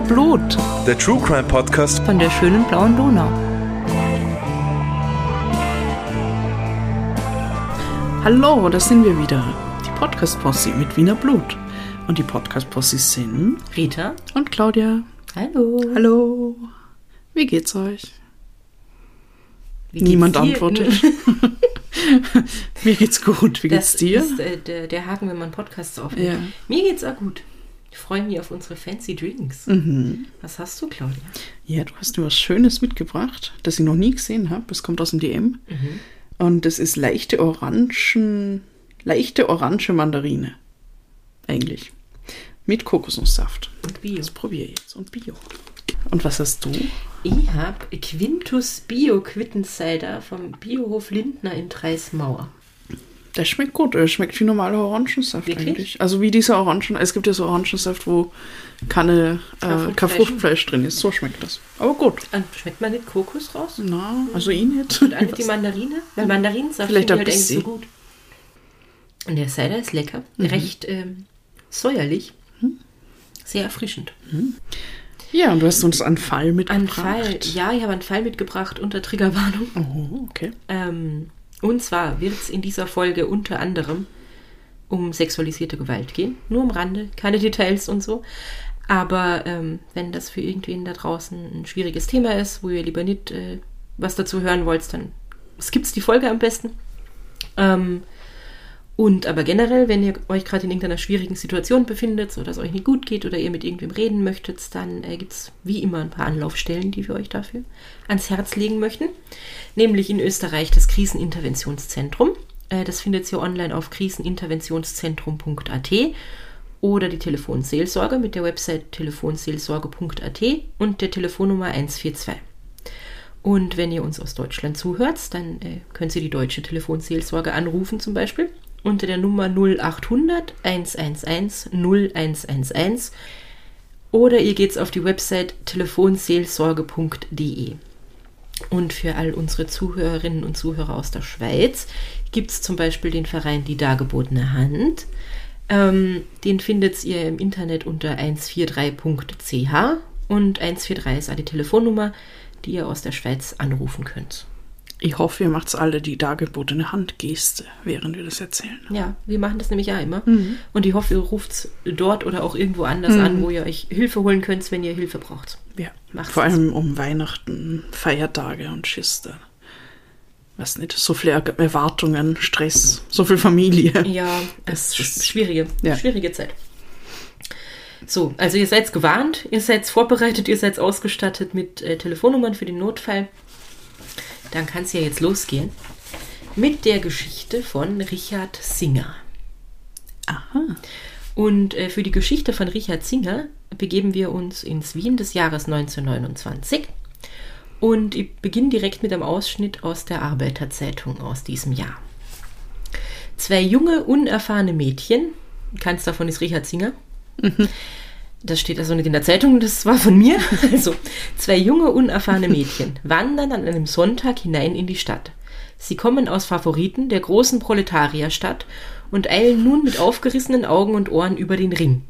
Wiener Blut Der True Crime Podcast von der schönen blauen Donau. Hallo, da sind wir wieder. Die Podcast-Posse mit Wiener Blut. Und die Podcast-Posse sind Rita. und Claudia. Hallo. Hallo. Wie geht's euch? Wie geht's Niemand dir? antwortet. Mir geht's gut. Wie geht's Das dir? ist äh, der, der Haken, wenn man Podcasts aufnimmt. Ja. Mir geht's auch gut. Ich freue mich auf unsere fancy Drinks. Mhm. Was hast du, Claudia? Ja, du hast mir was Schönes mitgebracht, das ich noch nie gesehen habe. Es kommt aus dem DM. Mhm. Und das ist leichte Orangen, leichte orange Mandarine. Eigentlich. Mit Kokosnusssaft. Und Bio. Das probiere ich jetzt. Und Bio. Und was hast du? Ich habe Quintus Bio Quittenscider vom Biohof Lindner in Dreismauer. Der schmeckt gut. Der schmeckt wie normaler Orangensaft Wirklich? eigentlich. Also wie dieser Orangen. Es gibt ja so Orangensaft, wo keine, Kein äh, Fruchtfleisch. drin ist. So schmeckt das. Aber gut. Und schmeckt man nicht Kokos raus? Na, also ich nicht. Und die Mandarine? Weil Mandarinensaft Vielleicht ein halt eigentlich so bisschen. gut. Und der Cider ist lecker. Mhm. Recht ähm, säuerlich. Sehr erfrischend. Ja, und du hast uns einen Fall mitgebracht. Fall, ja, ich habe einen Fall mitgebracht unter Triggerwarnung. Oh, okay. Ähm, und zwar wird es in dieser Folge unter anderem um sexualisierte Gewalt gehen. Nur am Rande, keine Details und so. Aber ähm, wenn das für irgendwen da draußen ein schwieriges Thema ist, wo ihr lieber nicht äh, was dazu hören wollt, dann skippt die Folge am besten. Ähm, und aber generell, wenn ihr euch gerade in irgendeiner schwierigen Situation befindet oder es euch nicht gut geht oder ihr mit irgendwem reden möchtet, dann äh, gibt es wie immer ein paar Anlaufstellen, die wir euch dafür ans Herz legen möchten. Nämlich in Österreich das Kriseninterventionszentrum. Äh, das findet ihr online auf kriseninterventionszentrum.at oder die Telefonseelsorge mit der Website telefonseelsorge.at und der Telefonnummer 142. Und wenn ihr uns aus Deutschland zuhört, dann äh, könnt ihr die deutsche Telefonseelsorge anrufen zum Beispiel unter der Nummer 0800 111 0111 oder ihr geht's auf die Website telefonseelsorge.de. Und für all unsere Zuhörerinnen und Zuhörer aus der Schweiz gibt es zum Beispiel den Verein Die Dargebotene Hand. Ähm, den findet ihr im Internet unter 143.ch und 143 ist auch die Telefonnummer, die ihr aus der Schweiz anrufen könnt. Ich hoffe, ihr macht alle die dargebotene Handgeste, während wir das erzählen. Ja, wir machen das nämlich auch immer. Und ich hoffe, ihr ruft dort oder auch irgendwo anders an, wo ihr euch Hilfe holen könnt, wenn ihr Hilfe braucht. Ja. Macht's Vor allem um Weihnachten, Feiertage und Schiste. Was nicht, so viele Er- Erwartungen, Stress, so viel Familie. Ja, es ist- schwierige, Ja. schwierige Zeit. So, also ihr seid gewarnt, ihr seid vorbereitet, ihr seid ausgestattet mit äh, Telefonnummern für den Notfall. Dann kann es ja jetzt losgehen mit der Geschichte von Richard Singer. Aha. Und äh, für die Geschichte von Richard Singer begeben wir uns ins Wien des Jahres 1929. Und ich beginne direkt mit einem Ausschnitt aus der Arbeiterzeitung aus diesem Jahr. Zwei junge, unerfahrene Mädchen, keins davon ist Richard Singer. Das steht also nicht in der Zeitung, das war von mir. Also, zwei junge, unerfahrene Mädchen wandern an einem Sonntag hinein in die Stadt. Sie kommen aus Favoriten der großen Proletarierstadt und eilen nun mit aufgerissenen Augen und Ohren über den Ring.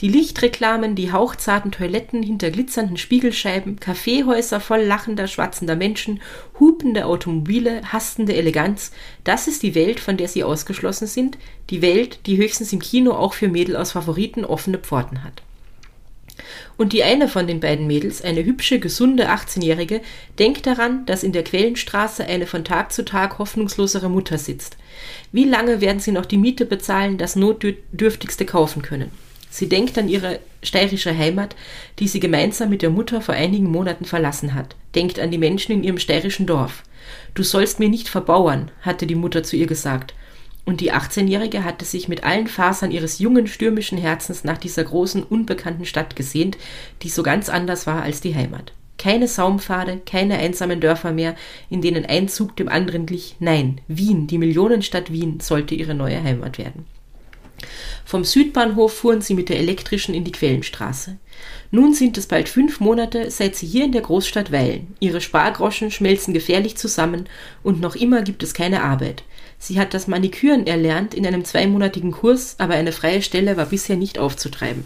Die Lichtreklamen, die hauchzarten Toiletten hinter glitzernden Spiegelscheiben, Kaffeehäuser voll lachender, schwatzender Menschen, hupende Automobile, hastende Eleganz, das ist die Welt, von der sie ausgeschlossen sind, die Welt, die höchstens im Kino auch für Mädel aus Favoriten offene Pforten hat. Und die eine von den beiden Mädels, eine hübsche, gesunde 18-Jährige, denkt daran, dass in der Quellenstraße eine von Tag zu Tag hoffnungslosere Mutter sitzt. Wie lange werden sie noch die Miete bezahlen, das Notdürftigste kaufen können? Sie denkt an ihre steirische Heimat, die sie gemeinsam mit der Mutter vor einigen Monaten verlassen hat. Denkt an die Menschen in ihrem steirischen Dorf. Du sollst mir nicht verbauern, hatte die Mutter zu ihr gesagt. Und die 18-Jährige hatte sich mit allen Fasern ihres jungen, stürmischen Herzens nach dieser großen, unbekannten Stadt gesehnt, die so ganz anders war als die Heimat. Keine Saumpfade, keine einsamen Dörfer mehr, in denen ein Zug dem anderen glich. Nein, Wien, die Millionenstadt Wien, sollte ihre neue Heimat werden. Vom Südbahnhof fuhren sie mit der elektrischen in die Quellenstraße. Nun sind es bald fünf Monate, seit sie hier in der Großstadt weilen. Ihre Spargroschen schmelzen gefährlich zusammen und noch immer gibt es keine Arbeit. Sie hat das Maniküren erlernt in einem zweimonatigen Kurs, aber eine freie Stelle war bisher nicht aufzutreiben.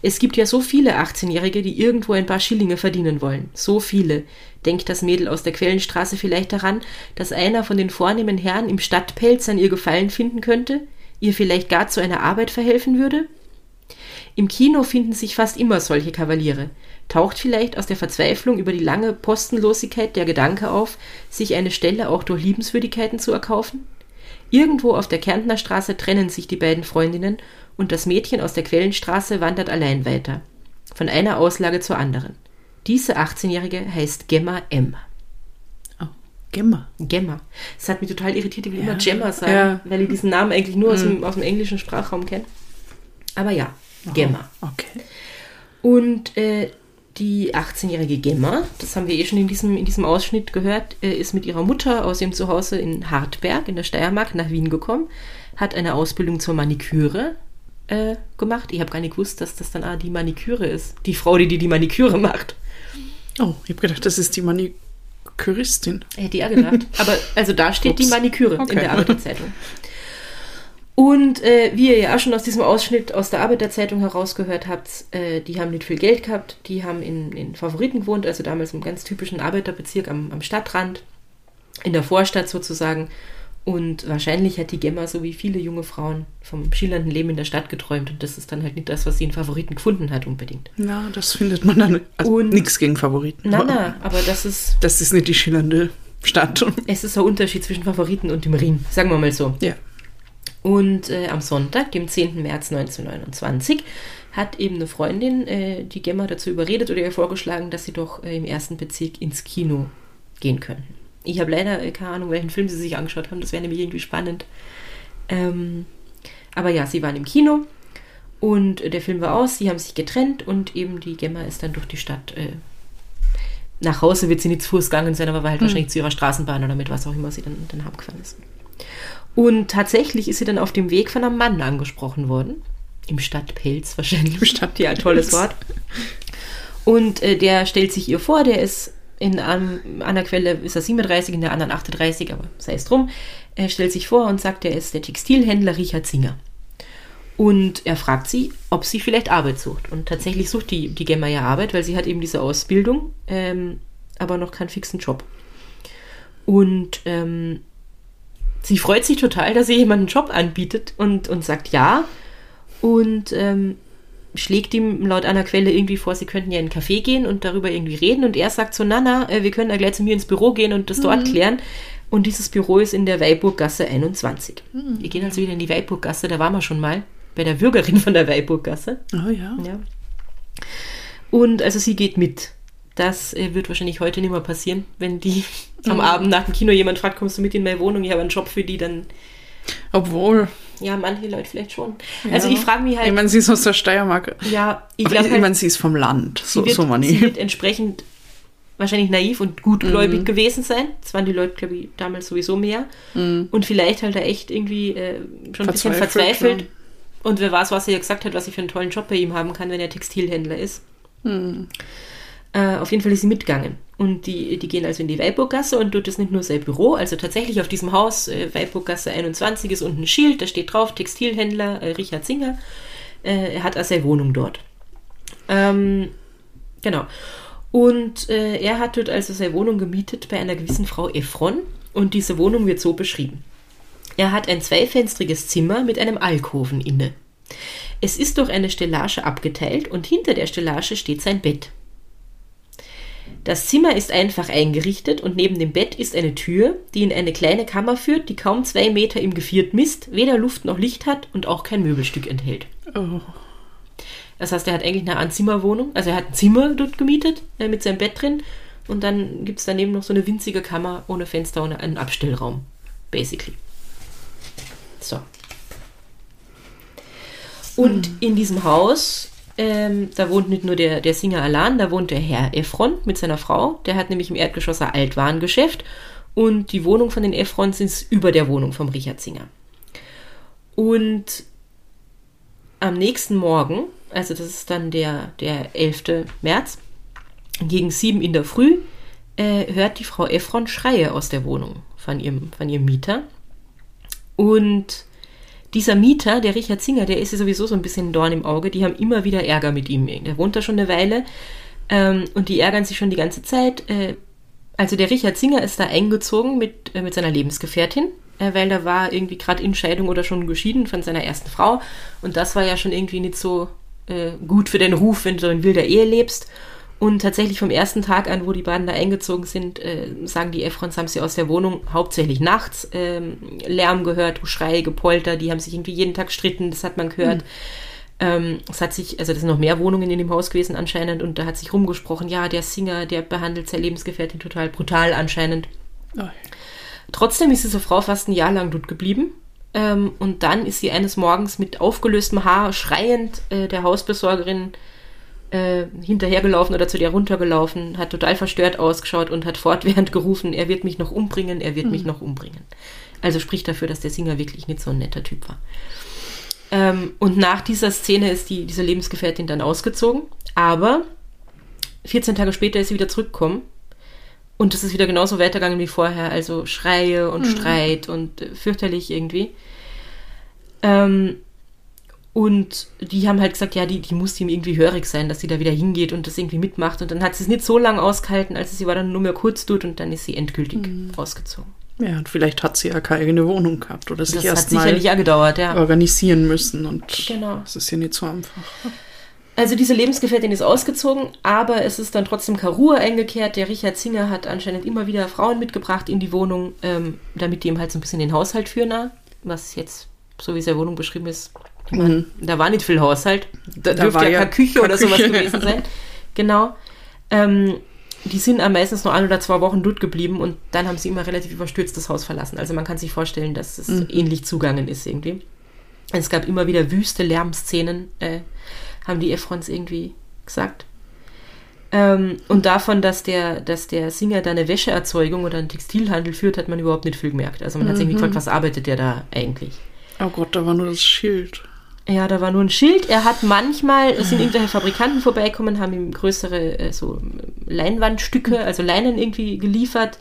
Es gibt ja so viele 18-Jährige, die irgendwo ein paar Schillinge verdienen wollen. So viele. Denkt das Mädel aus der Quellenstraße vielleicht daran, dass einer von den vornehmen Herren im Stadtpelz an ihr Gefallen finden könnte, ihr vielleicht gar zu einer Arbeit verhelfen würde? Im Kino finden sich fast immer solche Kavaliere. Taucht vielleicht aus der Verzweiflung über die lange Postenlosigkeit der Gedanke auf, sich eine Stelle auch durch Liebenswürdigkeiten zu erkaufen? Irgendwo auf der Kärntner Straße trennen sich die beiden Freundinnen und das Mädchen aus der Quellenstraße wandert allein weiter. Von einer Auslage zur anderen. Diese 18-Jährige heißt Gemma M. Gemma. Gemma. Das hat mich total irritiert, ich will Ja. immer Gemma sagen, Ja. weil ich diesen Namen eigentlich nur aus, dem, aus dem englischen Sprachraum kenne. Aber ja, Gemma. Okay. Und äh, die 18-jährige Gemma, das haben wir eh schon in diesem, in diesem Ausschnitt gehört, äh, ist mit ihrer Mutter aus ihrem Zuhause in Hartberg in der Steiermark nach Wien gekommen, hat eine Ausbildung zur Maniküre äh, gemacht. Ich habe gar nicht gewusst, dass das dann ah, die Maniküre ist. Die Frau, die die, die Maniküre macht. Oh, ich habe gedacht, das ist die Maniküristin. Hätte ich auch gedacht. Aber also da steht Ups. die Maniküre in Okay. der Arbeiterzeitung. Und äh, wie ihr ja auch schon aus diesem Ausschnitt aus der Arbeiterzeitung herausgehört habt, äh, die haben nicht viel Geld gehabt, die haben in, in Favoriten gewohnt, also damals im ganz typischen Arbeiterbezirk am, am Stadtrand, in der Vorstadt sozusagen. Und wahrscheinlich hat die Gemma, so wie viele junge Frauen, vom schillernden Leben in der Stadt geträumt. Und das ist dann halt nicht das, was sie in Favoriten gefunden hat, unbedingt. Na, das findet man dann. Also nichts gegen Favoriten. Na, aber na, aber das ist, Das ist nicht die schillernde Stadt. es ist ein Unterschied zwischen Favoriten und dem Riem, sagen wir mal so. Ja. Und äh, am Sonntag, dem 10. März 1929, hat eben eine Freundin äh, die Gemma dazu überredet oder ihr vorgeschlagen, dass sie doch äh, im ersten Bezirk ins Kino gehen könnten. Ich habe leider keine Ahnung, welchen Film sie sich angeschaut haben. Das wäre nämlich irgendwie spannend. Ähm, aber ja, sie waren im Kino und der Film war aus. Sie haben sich getrennt und eben die Gemma ist dann durch die Stadt. Äh, nach Hause wird sie nicht zu Fuß gegangen sein, aber war halt wahrscheinlich zu ihrer Straßenbahn oder mit was auch immer sie dann, dann abgefahren ist. Und tatsächlich ist sie dann auf dem Weg von einem Mann angesprochen worden. Im Stadtpelz wahrscheinlich. Im Stadtpelz. Ja, tolles Wort. Und äh, der stellt sich ihr vor, der ist in einer Quelle ist er 37, in der anderen 38, aber sei es drum. Er stellt sich vor und sagt, er ist der Textilhändler Richard Singer. Und er fragt sie, ob sie vielleicht Arbeit sucht. Und tatsächlich sucht die, die Gemma ja Arbeit, weil sie hat eben diese Ausbildung, ähm, aber noch keinen fixen Job. Und ähm, sie freut sich total, dass ihr jemand einen Job anbietet und, und sagt ja. Und ähm, schlägt ihm laut einer Quelle irgendwie vor, sie könnten ja in einen Café gehen und darüber irgendwie reden. Und er sagt so, Nana, äh, wir können da gleich zu mir ins Büro gehen und das dort klären. Und dieses Büro ist in der Weiburggasse 21. Wir gehen also wieder in die Weiburggasse, da waren wir schon mal, bei der Bürgerin von der Weiburggasse. Oh ja. Ja. Und also sie geht mit. Das äh, wird wahrscheinlich heute nicht mehr passieren, wenn die am Abend nach dem Kino jemand fragt, kommst du mit in meine Wohnung, ich habe einen Job für die, dann Obwohl. ja, manche Leute vielleicht schon. Also ja. ich frage mich halt, Ich meine, sie ist aus der Steiermark. ja, ich glaube ich, halt, meine, sie ist vom Land. So, wird, so man sie wird entsprechend wahrscheinlich naiv und gutgläubig gewesen sein. Das waren die Leute, glaube ich, damals sowieso mehr. Und vielleicht halt da echt irgendwie äh, schon ein bisschen Verzweifelt, ja. Und wer weiß, was er ja gesagt hat, was sie für einen tollen Job bei ihm haben kann, wenn er Textilhändler ist. Äh, auf jeden Fall ist sie mitgegangen. Und die, die gehen also in die Weiburggasse und dort ist nicht nur sein Büro, also tatsächlich auf diesem Haus, äh, Weiburggasse 21, ist unten ein Schild, da steht drauf, Textilhändler äh, Richard Singer. Äh, er hat also seine Wohnung dort. Ähm, genau. Und äh, er hat dort also seine Wohnung gemietet bei einer gewissen Frau Efron und diese Wohnung wird so beschrieben. Er hat ein zweifenstriges Zimmer mit einem Alkoven inne. Es ist durch eine Stellage abgeteilt und hinter der Stellage steht sein Bett. Das Zimmer ist einfach eingerichtet und neben dem Bett ist eine Tür, die in eine kleine Kammer führt, die kaum zwei Meter im Geviert misst, weder Luft noch Licht hat und auch kein Möbelstück enthält. Oh. Das heißt, er hat eigentlich eine Anzimmerwohnung, also er hat ein Zimmer dort gemietet äh, mit seinem Bett drin und dann gibt es daneben noch so eine winzige Kammer ohne Fenster und einen Abstellraum, basically. So. Und in diesem Haus, ähm, da wohnt nicht nur der, der Singer allein, da wohnt der Herr Efron mit seiner Frau. Der hat nämlich im Erdgeschoss ein Altwarengeschäft und die Wohnung von den Efrons ist über der Wohnung vom Richard Singer. Und am nächsten Morgen, also das ist dann der, der 11. März, gegen sieben in der Früh, äh, hört die Frau Efron Schreie aus der Wohnung von ihrem, von ihrem Mieter. Und dieser Mieter, der Richard Singer, der ist ja sowieso so ein bisschen ein Dorn im Auge. Die haben immer wieder Ärger mit ihm. Der wohnt da schon eine Weile ähm, und die ärgern sich schon die ganze Zeit. Äh, also der Richard Singer ist da eingezogen mit, äh, mit seiner Lebensgefährtin, äh, weil da war irgendwie gerade in Scheidung oder schon geschieden von seiner ersten Frau. Und das war ja schon irgendwie nicht so äh, gut für den Ruf, wenn du in wilder Ehe lebst. Und tatsächlich vom ersten Tag an, wo die beiden da eingezogen sind, äh, sagen die Efrons, haben sie aus der Wohnung hauptsächlich nachts ähm, Lärm gehört, Geschrei, Gepolter, die haben sich irgendwie jeden Tag stritten, das hat man gehört. Mhm. Ähm, es hat sich, also das sind noch mehr Wohnungen in dem Haus gewesen anscheinend und da hat sich rumgesprochen, ja, der Singer, der behandelt seine Lebensgefährtin total brutal anscheinend. Oh. Trotzdem ist diese Frau fast ein Jahr lang dort geblieben. Ähm, und dann ist sie eines Morgens mit aufgelöstem Haar schreiend äh, der Hausbesorgerin äh, hinterhergelaufen oder zu der runtergelaufen, hat total verstört ausgeschaut und hat fortwährend gerufen, er wird mich noch umbringen, er wird mhm. mich noch umbringen. Also spricht dafür, dass der Singer wirklich nicht so ein netter Typ war. Ähm, und nach dieser Szene ist die, diese Lebensgefährtin dann ausgezogen. Aber 14 Tage später ist sie wieder zurückgekommen. Und es ist wieder genauso weitergegangen wie vorher. Also Schreie und mhm. Streit und äh, fürchterlich irgendwie. Ähm, und die haben halt gesagt, ja, die, die muss ihm irgendwie hörig sein, dass sie da wieder hingeht und das irgendwie mitmacht. Und dann hat sie es nicht so lange ausgehalten, als sie war dann nur mehr kurz dort und dann ist sie endgültig mhm. ausgezogen. Ja, und vielleicht hat sie ja keine eigene Wohnung gehabt oder sich erst mal gedauert, ja. organisieren müssen und genau. das ist ja nicht so einfach. Also diese Lebensgefährtin ist ausgezogen, aber es ist dann trotzdem Ruhe eingekehrt. Der Richard Singer hat anscheinend immer wieder Frauen mitgebracht in die Wohnung, ähm, damit die ihm halt so ein bisschen den Haushalt führen, was jetzt, so wie es in der Wohnung beschrieben ist, mhm. da war nicht viel Haushalt. Da, da dürfte ja, keine Küche oder Küche. sowas gewesen sein. Genau. Ähm, die sind am meistens nur ein oder zwei Wochen dort geblieben und dann haben sie immer relativ überstürzt das Haus verlassen. Also man kann sich vorstellen, dass es mhm. ähnlich zugangen ist irgendwie. Es gab immer wieder wüste Lärmszenen, äh, haben die Efrons irgendwie gesagt. Ähm, und davon, dass der, dass der Singer da eine Wäscheerzeugung oder einen Textilhandel führt, hat man überhaupt nicht viel gemerkt. Also man mhm. hat sich irgendwie gefragt, was arbeitet der da eigentlich? Oh Gott, da war nur das Schild. Ja, da war nur ein Schild. Er hat manchmal, es sind irgendwelche Fabrikanten vorbeikommen, haben ihm größere äh, so Leinwandstücke, also Leinen irgendwie geliefert.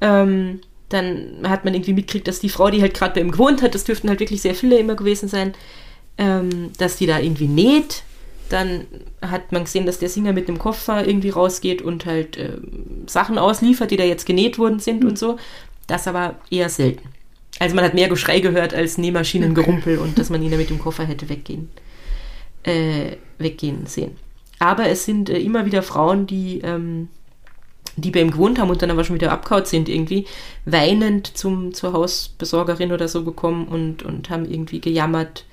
Ähm, dann hat man irgendwie mitgekriegt, dass die Frau, die halt gerade bei ihm gewohnt hat, das dürften halt wirklich sehr viele immer gewesen sein, ähm, dass die da irgendwie näht. Dann hat man gesehen, dass der Singer mit einem Koffer irgendwie rausgeht und halt äh, Sachen ausliefert, die da jetzt genäht worden sind und so. Das aber eher selten. Also man hat mehr Geschrei gehört als Nähmaschinengerumpel und dass man ihn da mit dem Koffer hätte weggehen, äh, weggehen sehen. Aber es sind äh, immer wieder Frauen, die, ähm, die bei ihm gewohnt haben und dann aber schon wieder abgehaut sind irgendwie, weinend zum, zur Hausbesorgerin oder so gekommen und, und haben irgendwie gejammert,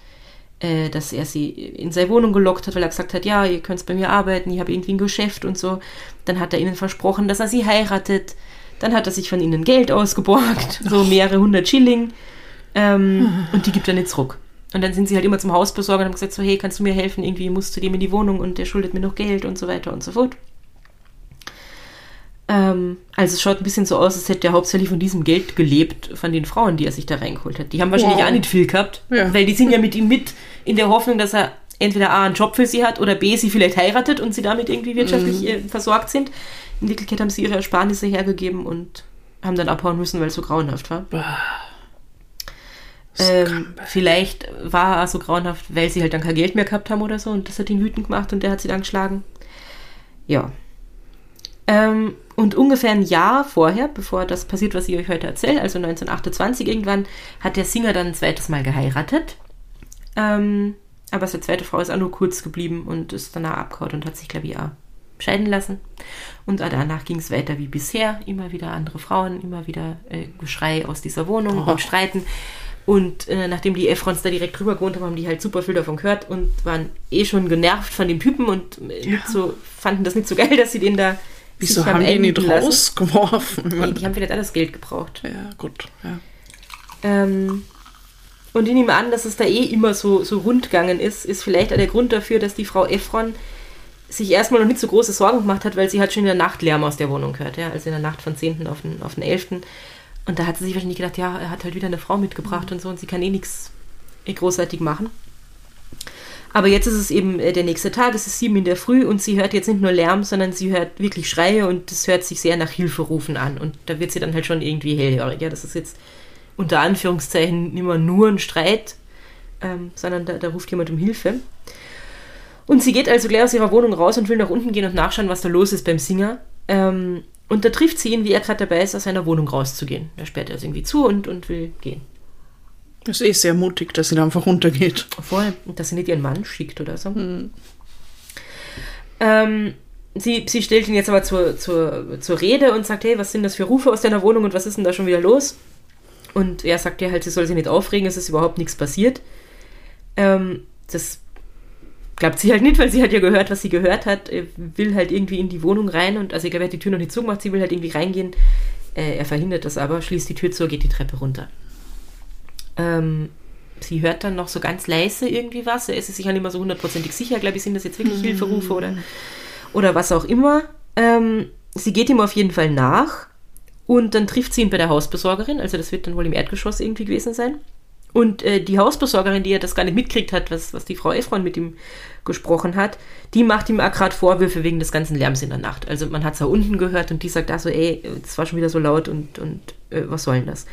äh, dass er sie in seine Wohnung gelockt hat, weil er gesagt hat, ja, ihr könnt bei mir arbeiten, ich habe irgendwie ein Geschäft und so. Dann hat er ihnen versprochen, dass er sie heiratet dann hat er sich von ihnen Geld ausgeborgt, so mehrere hundert Schilling. Ähm, und die gibt er nicht zurück. Und dann sind sie halt immer zum Hausbesorger und haben gesagt, so, hey, kannst du mir helfen? Irgendwie musst du dem in die Wohnung und der schuldet mir noch Geld und so weiter und so fort. Ähm, also es schaut ein bisschen so aus, als hätte er hauptsächlich von diesem Geld gelebt, von den Frauen, die er sich da reingeholt hat. Die haben wahrscheinlich wow. auch nicht viel gehabt, ja. weil die sind ja mit ihm mit in der Hoffnung, dass er entweder A, einen Job für sie hat oder B, sie vielleicht heiratet und sie damit irgendwie wirtschaftlich mhm. Äh, versorgt sind. In Wirklichkeit haben sie ihre Ersparnisse hergegeben und haben dann abhauen müssen, weil es so grauenhaft war. Ähm, vielleicht war er so grauenhaft, weil sie halt dann kein Geld mehr gehabt haben oder so und das hat ihn wütend gemacht und der hat sie dann geschlagen. Ja. Ähm, und ungefähr ein Jahr vorher, bevor das passiert, was ich euch heute erzähle, also 1928 irgendwann, hat der Singer dann ein zweites Mal geheiratet. Ähm, aber seine zweite Frau ist auch nur kurz geblieben und ist danach abgehauen und hat sich, glaube ich, auch scheiden lassen. Und danach ging es weiter wie bisher. Immer wieder andere Frauen, immer wieder äh, Geschrei aus dieser Wohnung oh. und Streiten. Und äh, nachdem die Efrons da direkt drüber gewohnt haben, haben die halt super viel davon gehört und waren eh schon genervt von dem Typen und äh, ja. so, fanden das nicht so geil, dass sie den da. Wieso haben die nicht rausgeworfen? Nee, die haben vielleicht alles Geld gebraucht. Ja, gut, ja. Ähm, und ich nehme an, dass es da eh immer so, so rundgegangen ist, ist vielleicht auch der Grund dafür, dass die Frau Efron sich erstmal noch nicht so große Sorgen gemacht hat, weil sie hat schon in der Nacht Lärm aus der Wohnung gehört, ja, also in der Nacht von 10. auf den, auf den 11. Und da hat sie sich wahrscheinlich gedacht, ja, er hat halt wieder eine Frau mitgebracht und so und sie kann eh nichts eh großartig machen. Aber jetzt ist es eben äh, der nächste Tag, es ist sieben in der Früh und sie hört jetzt nicht nur Lärm, sondern sie hört wirklich Schreie und es hört sich sehr nach Hilferufen an. Und da wird sie dann halt schon irgendwie hellhörig. Ja, das ist jetzt unter Anführungszeichen immer nur ein Streit, ähm, sondern da, da ruft jemand um Hilfe. Und sie geht also gleich aus ihrer Wohnung raus und will nach unten gehen und nachschauen, was da los ist beim Singer. Ähm, und da trifft sie ihn, wie er gerade dabei ist, aus seiner Wohnung rauszugehen. Er sperrt also irgendwie zu und, und will gehen. Das ist eh sehr mutig, dass sie da einfach runtergeht. Vorher, dass sie nicht ihren Mann schickt oder so. Ähm, sie, sie stellt ihn jetzt aber zur, zur, zur Rede und sagt, hey, was sind das für Rufe aus deiner Wohnung und was ist denn da schon wieder los? Und er sagt ihr halt, sie soll sich nicht aufregen, es ist überhaupt nichts passiert. Ähm, das glaubt sie halt nicht, weil sie hat ja gehört, was sie gehört hat, er will halt irgendwie in die Wohnung rein und also egal, wer hat die Tür noch nicht zugemacht, sie will halt irgendwie reingehen. Äh, er verhindert das aber, schließt die Tür zu, geht die Treppe runter. Ähm, sie hört dann noch so ganz leise irgendwie was. Er ist sich ja nicht mehr so hundertprozentig sicher, glaube ich, sind das jetzt wirklich Hilferufe oder, oder was auch immer. Ähm, sie geht ihm auf jeden Fall nach und dann trifft sie ihn bei der Hausbesorgerin. Also das wird dann wohl im Erdgeschoss irgendwie gewesen sein. Und äh, die Hausbesorgerin, die ja das gar nicht mitkriegt hat, was, was die Frau Efron mit ihm gesprochen hat, die macht ihm auch gerade Vorwürfe wegen des ganzen Lärms in der Nacht. Also man hat es da unten gehört und die sagt da so, ey, es war schon wieder so laut und, und äh, was soll denn das?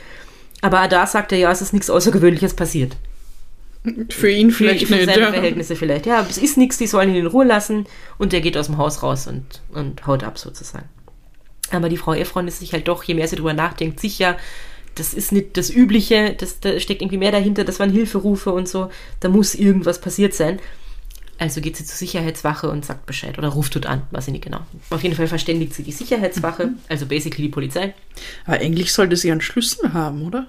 Aber da sagt er, ja, es ist nichts Außergewöhnliches passiert. Für ihn vielleicht für nicht. seine Ja. Verhältnisse vielleicht. Ja, es ist nichts, die sollen ihn in Ruhe lassen und der geht aus dem Haus raus und, und haut ab sozusagen. Aber die Frau Efron ist sich halt doch, je mehr sie drüber nachdenkt, sicher, das ist nicht das Übliche, das, da steckt irgendwie mehr dahinter, das waren Hilferufe und so, da muss irgendwas passiert sein. Also geht sie zur Sicherheitswache und sagt Bescheid oder ruft dort an, weiß ich nicht genau. Auf jeden Fall verständigt sie die Sicherheitswache, also basically die Polizei. Aber eigentlich sollte sie einen Schlüssel haben, oder?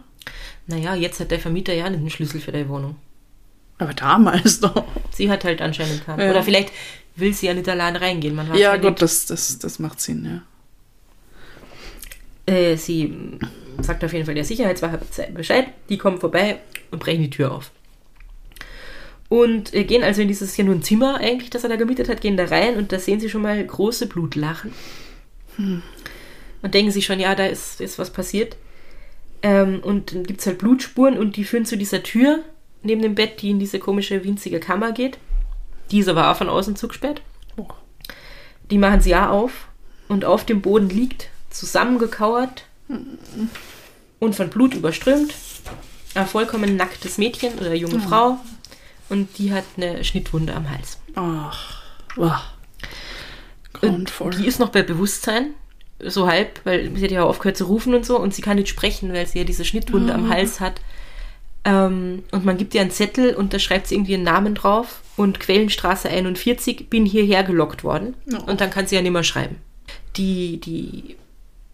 Naja, jetzt hat der Vermieter ja nicht einen Schlüssel für die Wohnung. Aber damals doch. Sie hat halt anscheinend keinen. Ja. Oder vielleicht will sie ja nicht allein reingehen. Man weiß Ja, ja Gott, nicht. das, das, das macht Sinn, ja. Äh, sie sagt auf jeden Fall der Sicherheitswache Bescheid. Die kommen vorbei und brechen die Tür auf. Und äh, gehen also in dieses hier nur ein Zimmer eigentlich, das er da gemietet hat, gehen da rein und da sehen sie schon mal große Blutlachen. Und denken sich schon, ja, da ist, ist was passiert. Ähm, und dann gibt es halt Blutspuren und die führen zu dieser Tür neben dem Bett, die in diese komische winzige Kammer geht. Die ist aber auch von außen zugesperrt. Oh. Die machen sie ja auf und auf dem Boden liegt, zusammengekauert und von Blut überströmt, ein vollkommen nacktes Mädchen oder junge Frau und die hat eine Schnittwunde am Hals. Ach, wow. Und Grauenvoll. die ist noch bei Bewusstsein, so halb, weil sie hat ja aufgehört zu rufen und so und sie kann nicht sprechen, weil sie ja diese Schnittwunde am Hals hat. Ähm, und man gibt ihr einen Zettel und da schreibt sie irgendwie einen Namen drauf und Quellenstraße 41, bin hierher gelockt worden. Oh. Und dann kann sie ja nicht mehr schreiben. Die, die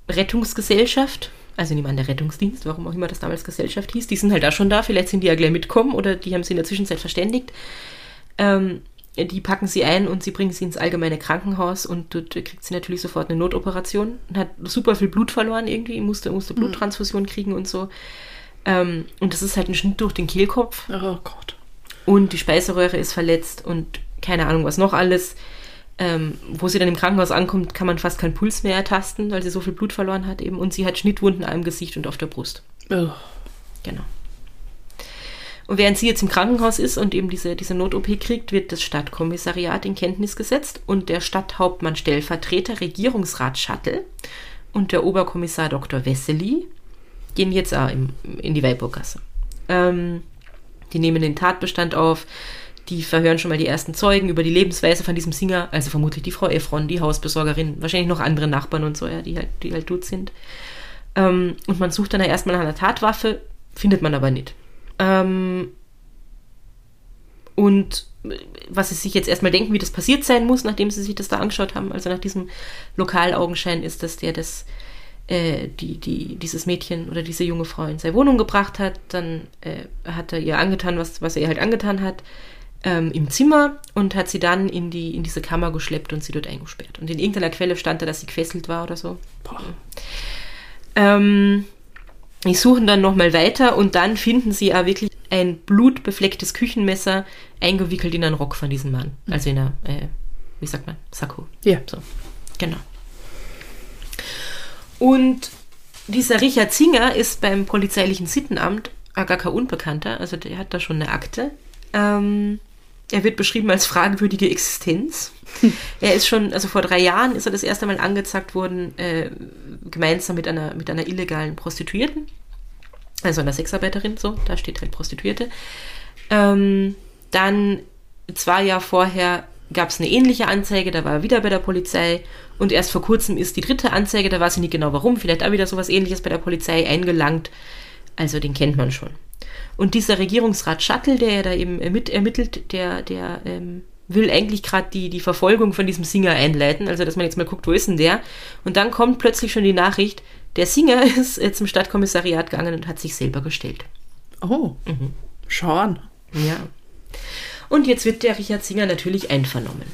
Rettungsgesellschaft, also niemand der Rettungsdienst, warum auch immer das damals Gesellschaft hieß, die sind halt auch schon da, vielleicht sind die ja gleich mitkommen oder die haben sie in der Zwischenzeit verständigt. Ähm, die packen sie ein und sie bringen sie ins allgemeine Krankenhaus und dort kriegt sie natürlich sofort eine Notoperation und hat super viel Blut verloren irgendwie, musste, musste Bluttransfusion kriegen und so. Ähm, und das ist halt ein Schnitt durch den Kehlkopf Oh Gott. und die Speiseröhre ist verletzt und keine Ahnung was noch alles. Ähm, wo sie dann im Krankenhaus ankommt, kann man fast keinen Puls mehr ertasten, weil sie so viel Blut verloren hat eben. Und sie hat Schnittwunden am Gesicht und auf der Brust. Oh. Genau. Und während sie jetzt im Krankenhaus ist und eben diese, diese Not-OP kriegt, wird das Stadtkommissariat in Kenntnis gesetzt und der Stadthauptmann Stellvertreter Regierungsrat Schattel und der Oberkommissar Dr. Wessely gehen jetzt auch in die Weiburgasse. Ähm, die nehmen den Tatbestand auf, die verhören schon mal die ersten Zeugen über die Lebensweise von diesem Singer, also vermutlich die Frau Efron, die Hausbesorgerin, wahrscheinlich noch andere Nachbarn und so, ja, die halt, die halt dort sind. Ähm, und man sucht dann ja erstmal nach einer Tatwaffe, findet man aber nicht. Ähm, und was sie sich jetzt erstmal denken, wie das passiert sein muss, nachdem sie sich das da angeschaut haben, also nach diesem Lokalaugenschein, ist, dass der das, äh, die, die, dieses Mädchen oder diese junge Frau in seine Wohnung gebracht hat. Dann äh, hat er ihr angetan, was, was er ihr halt angetan hat, ähm, im Zimmer und hat sie dann in, die, in diese Kammer geschleppt und sie dort eingesperrt. Und in irgendeiner Quelle stand da, dass sie gefesselt war oder so. Ähm, die suchen dann nochmal weiter und dann finden sie auch wirklich ein blutbeflecktes Küchenmesser eingewickelt in einen Rock von diesem Mann. Also in einer, äh, wie sagt man, Sakko. Ja. So, genau. Und dieser Richard Zinger ist beim polizeilichen Sittenamt gar kein Unbekannter, also der hat da schon eine Akte. Ähm, er wird beschrieben als fragwürdige Existenz. Er ist schon, also vor drei Jahren ist er das erste Mal angezeigt worden, äh, gemeinsam mit einer, mit einer illegalen Prostituierten, also einer Sexarbeiterin, so, da steht halt Prostituierte. Ähm, dann zwei Jahre vorher gab es eine ähnliche Anzeige, da war er wieder bei der Polizei und erst vor kurzem ist die dritte Anzeige, da weiß ich nicht genau warum, vielleicht auch wieder sowas ähnliches bei der Polizei eingelangt. Also den kennt man schon. Und dieser Regierungsrat Shuttle, der ja da eben mit ermittelt, der, der ähm, will eigentlich gerade die, die Verfolgung von diesem Singer einleiten, also dass man jetzt mal guckt, wo ist denn der? Und dann kommt plötzlich schon die Nachricht, der Singer ist äh, zum Stadtkommissariat gegangen und hat sich selber gestellt. Oh, schau an. Ja. Und jetzt wird der Richard Singer natürlich einvernommen.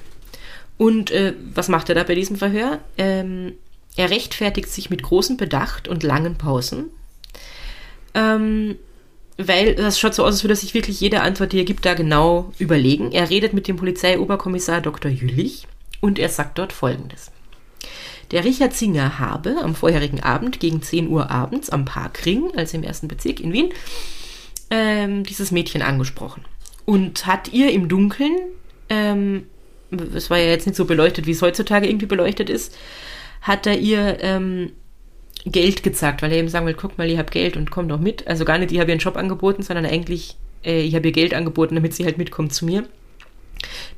Und äh, was macht er da bei diesem Verhör? Ähm, er rechtfertigt sich mit großem Bedacht und langen Pausen. Ähm, weil das schaut so aus, als würde sich wirklich jede Antwort, die er gibt, da genau überlegen. Er redet mit dem Polizeioberkommissar Dr. Jülich und er sagt dort Folgendes. Der Richard Singer habe am vorherigen Abend gegen 10 Uhr abends am Parkring, also im ersten Bezirk in Wien, ähm, dieses Mädchen angesprochen und hat ihr im Dunkeln, ähm, es war ja jetzt nicht so beleuchtet, wie es heutzutage irgendwie beleuchtet ist, hat er ihr ähm, Geld gezeigt, weil er eben sagen will, guck mal, ich habe Geld und komm doch mit. Also gar nicht, ich habe ihr einen Job angeboten, sondern eigentlich, äh, ich habe ihr Geld angeboten, damit sie halt mitkommt zu mir.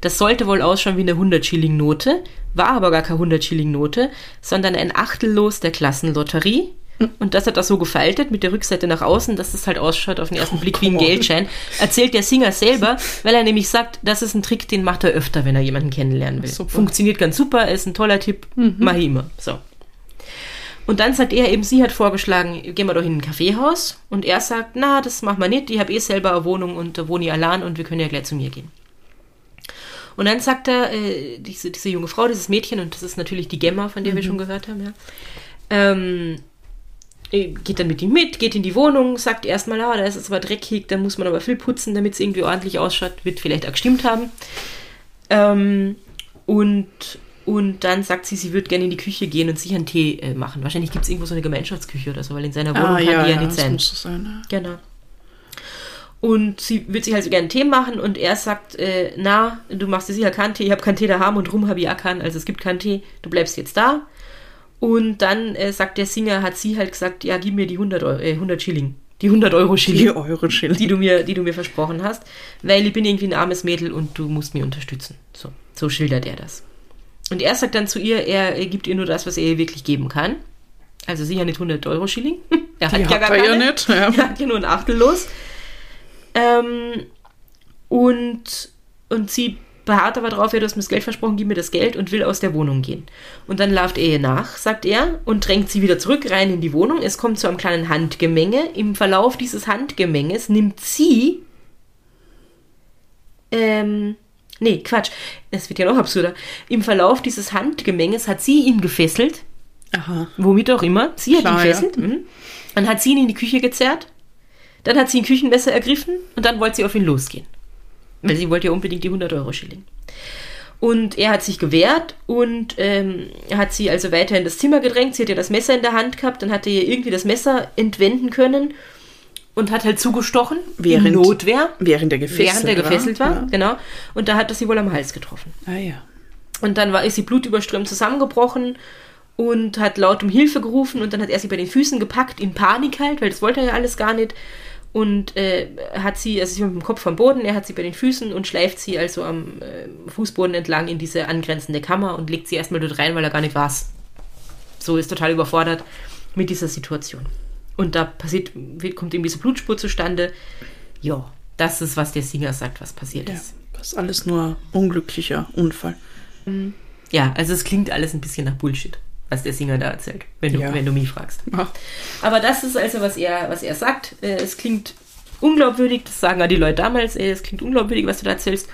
Das sollte wohl ausschauen wie eine 100-Schilling-Note, war aber gar keine 100-Schilling-Note, sondern ein Achtellos der Klassenlotterie. Und das hat er so gefaltet mit der Rückseite nach außen, dass es halt ausschaut auf den ersten Blick wie ein. Geldschein. Erzählt der Singer selber, weil er nämlich sagt, das ist ein Trick, den macht er öfter, wenn er jemanden kennenlernen will. Funktioniert ganz super, ist ein toller Tipp, mach ich immer. So. Und dann sagt er eben, sie hat vorgeschlagen, gehen wir doch in ein Kaffeehaus. Und er sagt, na, das machen wir nicht, ich habe eh selber eine Wohnung und da wohne ich allein und wir können ja gleich zu mir gehen. Und dann sagt er, äh, diese, diese junge Frau, dieses Mädchen, und das ist natürlich die Gemma, von der wir schon gehört haben, ja, ähm, äh, geht dann mit ihm mit, geht in die Wohnung, sagt erstmal, ah, da ist es aber dreckig, da muss man aber viel putzen, damit es irgendwie ordentlich ausschaut, wird vielleicht auch gestimmt haben. Ähm, und, und dann sagt sie, sie würde gerne in die Küche gehen und sich einen Tee äh, machen. Wahrscheinlich gibt es irgendwo so eine Gemeinschaftsküche oder so, weil in seiner Wohnung Ah, kann ja, die ja, ja, nicht sein. muss sein. Ja. Genau. Und sie wird sich also gerne einen Tee machen und er sagt, äh, na, du machst dir sicher keinen Tee, ich habe keinen Tee daheim und rum habe ich auch keinen, also es gibt keinen Tee, du bleibst jetzt da. Und dann äh, sagt der Singer, hat sie halt gesagt, ja, gib mir die 100, Euro, äh, 100 Schilling, die 100 Euro Schilling, Die Euro Schilling. die du, mir, die du mir versprochen hast, weil ich bin irgendwie ein armes Mädel und du musst mich unterstützen. So, so schildert er das. Und er sagt dann zu ihr, er, er gibt ihr nur das, was er ihr wirklich geben kann. Also sicher nicht 100 Euro Schilling. Er Die hat er ja nicht. Ja. er hat ja nur ein Achtel los. Ähm, und, und sie beharrt aber drauf, ja, du hast mir das Geld versprochen, gib mir das Geld und will aus der Wohnung gehen. Und dann lauft er ihr nach, sagt er, und drängt sie wieder zurück rein in die Wohnung. Es kommt zu einem kleinen Handgemenge. Im Verlauf dieses Handgemenges nimmt sie, ähm, nee, Quatsch, es wird ja noch absurder. Im Verlauf dieses Handgemenges hat sie ihn gefesselt, Aha. womit auch immer. Sie hat Klar, ihn ja. gefesselt. Mhm. Dann hat sie ihn in die Küche gezerrt. Dann hat sie ein Küchenmesser ergriffen und dann wollte sie auf ihn losgehen. Weil sie wollte ja unbedingt die 100 Euro Schilling. Und er hat sich gewehrt und ähm, hat sie also weiter in das Zimmer gedrängt. Sie hat ja das Messer in der Hand gehabt, dann hat er ihr irgendwie das Messer entwenden können und hat halt zugestochen. Während- in Notwehr. Während er gefesselt während er war. gefesselt war, Ja. genau. Und da hat er sie wohl am Hals getroffen. Ah ja. Und dann war, ist sie blutüberströmt zusammengebrochen und hat laut um Hilfe gerufen und dann hat er sie bei den Füßen gepackt, in Panik halt, weil das wollte er ja alles gar nicht. Und äh, hat sie, also sie war mit dem Kopf am Boden, er hat sie bei den Füßen und schleift sie also am äh, Fußboden entlang in diese angrenzende Kammer und legt sie erstmal dort rein, weil er gar nicht weiß. So ist total überfordert mit dieser Situation. Und da passiert, kommt eben diese Blutspur zustande. Ja, das ist, was der Singer sagt, was passiert ja. ist. Das ist alles nur unglücklicher Unfall. Ja, also es klingt alles ein bisschen nach Bullshit, was der Singer da erzählt, wenn du, Ja. wenn du mich fragst. Ach, Aber das ist also, was er, was er sagt. Äh, Es klingt unglaubwürdig, das sagen auch die Leute damals, äh, es klingt unglaubwürdig, was du da erzählst.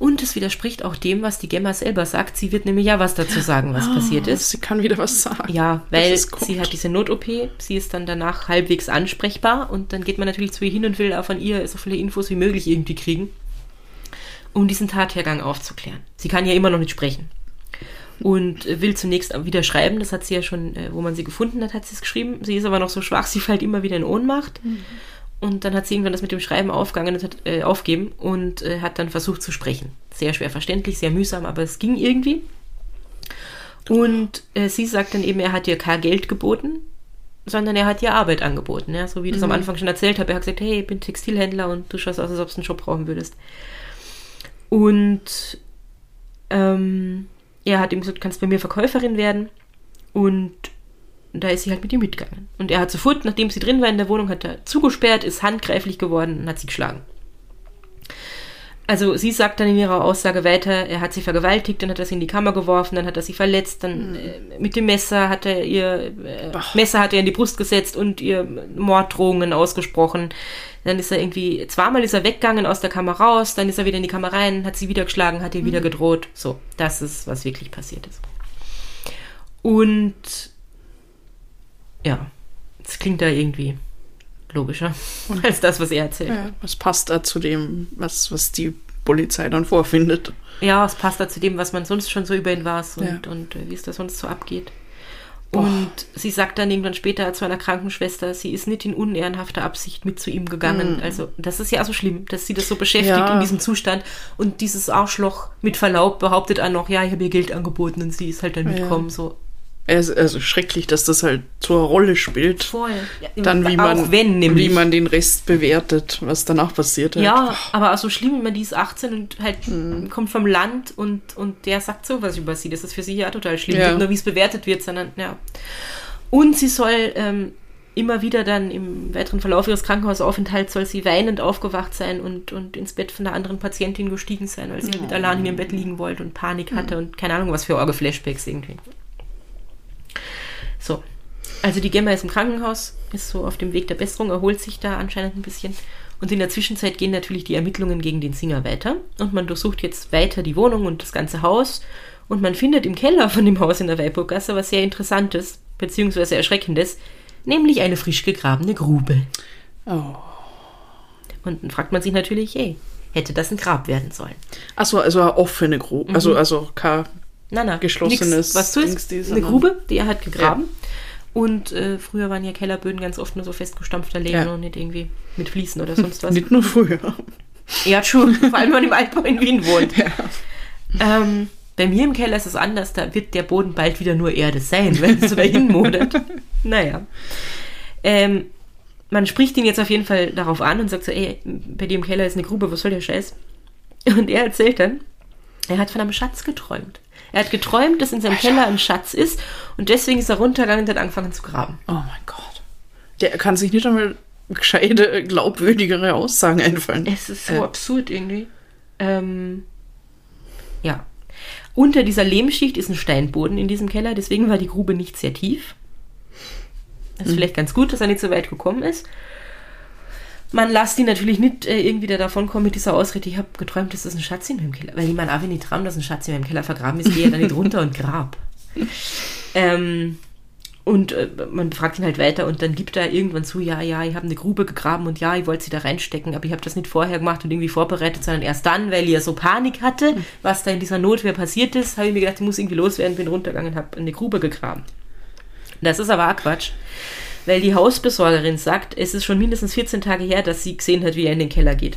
Und es widerspricht auch dem, was die Gemma selber sagt. Sie wird nämlich ja was dazu sagen, was passiert ist. Sie kann wieder was sagen. Ja, weil sie hat diese Not-OP, sie ist dann danach halbwegs ansprechbar und dann geht man natürlich zu ihr hin und will auch von ihr so viele Infos wie möglich irgendwie kriegen, um diesen Tathergang aufzuklären. Sie kann ja immer noch nicht sprechen und äh, will zunächst wieder schreiben, das hat sie ja schon, äh, wo man sie gefunden hat, hat sie es geschrieben. Sie ist aber noch so schwach, sie fällt immer wieder in Ohnmacht. Und dann hat sie irgendwann das mit dem Schreiben aufgegangen und hat, äh, aufgeben und äh, hat dann versucht zu sprechen. Sehr schwer verständlich, sehr mühsam, aber es ging irgendwie. Und äh, sie sagt dann eben, er hat ihr kein Geld geboten, sondern er hat ihr Arbeit angeboten, ja, so wie ich das am Anfang schon erzählt habe. Er hat gesagt, hey, ich bin Textilhändler und du schaust aus, als ob du einen Job brauchen würdest. Und ähm, er hat ihm gesagt, du kannst bei mir Verkäuferin werden. Und da ist sie halt mit ihm mitgegangen. Und er hat sofort, nachdem sie drin war in der Wohnung, hat er zugesperrt, ist handgreiflich geworden und hat sie geschlagen. Also sie sagt dann in ihrer Aussage weiter, er hat sie vergewaltigt, dann hat er sie in die Kammer geworfen, dann hat er sie verletzt, dann äh, mit dem Messer hat er ihr äh, Messer hat er in die Brust gesetzt und ihr Morddrohungen ausgesprochen. Dann ist er irgendwie, zweimal ist er weggegangen aus der Kammer raus, dann ist er wieder in die Kammer rein, hat sie wieder geschlagen, hat ihr wieder gedroht. So, das ist, was wirklich passiert ist. Und ja, es klingt da irgendwie logischer als das, was er erzählt. Ja, was passt da zu dem, was, was die Polizei dann vorfindet? Ja, es passt da zu dem, was man sonst schon so über ihn weiß und, Ja. und äh, wie es da sonst so abgeht. Und sie sagt dann irgendwann später zu einer Krankenschwester, sie ist nicht in unehrenhafter Absicht mit zu ihm gegangen. Also das ist ja so schlimm, dass sie das so beschäftigt Ja. in diesem Zustand. Und dieses Arschloch mit Verlaub behauptet auch noch, ja, ich habe ihr Geld angeboten und sie ist halt dann mitgekommen. So Also, schrecklich, dass das halt so eine Rolle spielt. voll. Ja, Dann wie auch man, wenn nämlich. wie man den Rest bewertet, was danach passiert hat. Ja, aber auch so schlimm, wenn man die ist 18 und halt Mhm. kommt vom Land und, und der sagt sowas über sie. Das ist für sie ja total schlimm. Ja. Nicht nur, wie es bewertet wird, sondern, ja. Und sie soll ähm, immer wieder dann im weiteren Verlauf ihres Krankenhausaufenthalts soll sie weinend aufgewacht sein und, und ins Bett von einer anderen Patientin gestiegen sein, weil sie Oh. mit allein in ihrem Bett liegen wollte und Panik hatte Mhm. und keine Ahnung, was für Orge-Flashbacks irgendwie. So. Also die Gemma ist im Krankenhaus, ist so auf dem Weg der Besserung, erholt sich da anscheinend ein bisschen. Und in der Zwischenzeit gehen natürlich die Ermittlungen gegen den Singer weiter. Und man durchsucht jetzt weiter die Wohnung und das ganze Haus. Und man findet im Keller von dem Haus in der Weiburgasse was sehr Interessantes, beziehungsweise Erschreckendes, nämlich eine frisch gegrabene Grube. Oh. Und dann fragt man sich natürlich, hey, hätte das ein Grab werden sollen? Achso, also eine offene Grube. Also, also kein Na, na, Geschlossenes nix, was ist. die Eine Grube, die er hat gegraben. Und äh, früher waren ja Kellerböden ganz oft nur so festgestampfter Lehm Ja. und nicht irgendwie mit Fliesen oder sonst was. Nicht nur früher. Ja, schon. Vor allem, wenn man im Altbau in Wien wohnt. Ähm, bei mir im Keller ist es anders. Da wird der Boden bald wieder nur Erde sein, wenn es so dahin modert. Naja. Ähm, man spricht ihn jetzt auf jeden Fall darauf an und sagt so, ey, bei dir im Keller ist eine Grube, was soll der Scheiß? Und er erzählt dann, er hat von einem Schatz geträumt. Er hat geträumt, dass in seinem Keller ein Schatz ist und deswegen ist er runtergegangen und hat angefangen zu graben. Oh mein Gott. Der kann sich nicht einmal gescheite, glaubwürdigere Aussagen einfallen. Es ist so Äh, absurd irgendwie. Ähm, ja. Unter dieser Lehmschicht ist ein Steinboden in diesem Keller, deswegen war die Grube nicht sehr tief. Das ist vielleicht ganz gut, dass er nicht so weit gekommen ist. Man lässt ihn natürlich nicht äh, irgendwie da davon kommen mit dieser Ausrede, ich habe geträumt, dass das ein Schatz in meinem Keller. Weil ich meine, auch wenn ich traum, dass ein Schatz in meinem Keller vergraben ist, gehe ich dann nicht runter und grab. Ähm, und äh, man fragt ihn halt weiter und dann gibt er irgendwann zu, ja, ja, ich habe eine Grube gegraben und ja, ich wollte sie da reinstecken, aber ich habe das nicht vorher gemacht und irgendwie vorbereitet, sondern erst dann, weil ich ja so Panik hatte, was da in dieser Notwehr passiert ist, habe ich mir gedacht, ich muss irgendwie loswerden, bin runtergegangen und habe eine Grube gegraben. Das ist aber auch Quatsch, weil die Hausbesorgerin sagt, es ist schon mindestens 14 Tage her, dass sie gesehen hat, wie er in den Keller geht.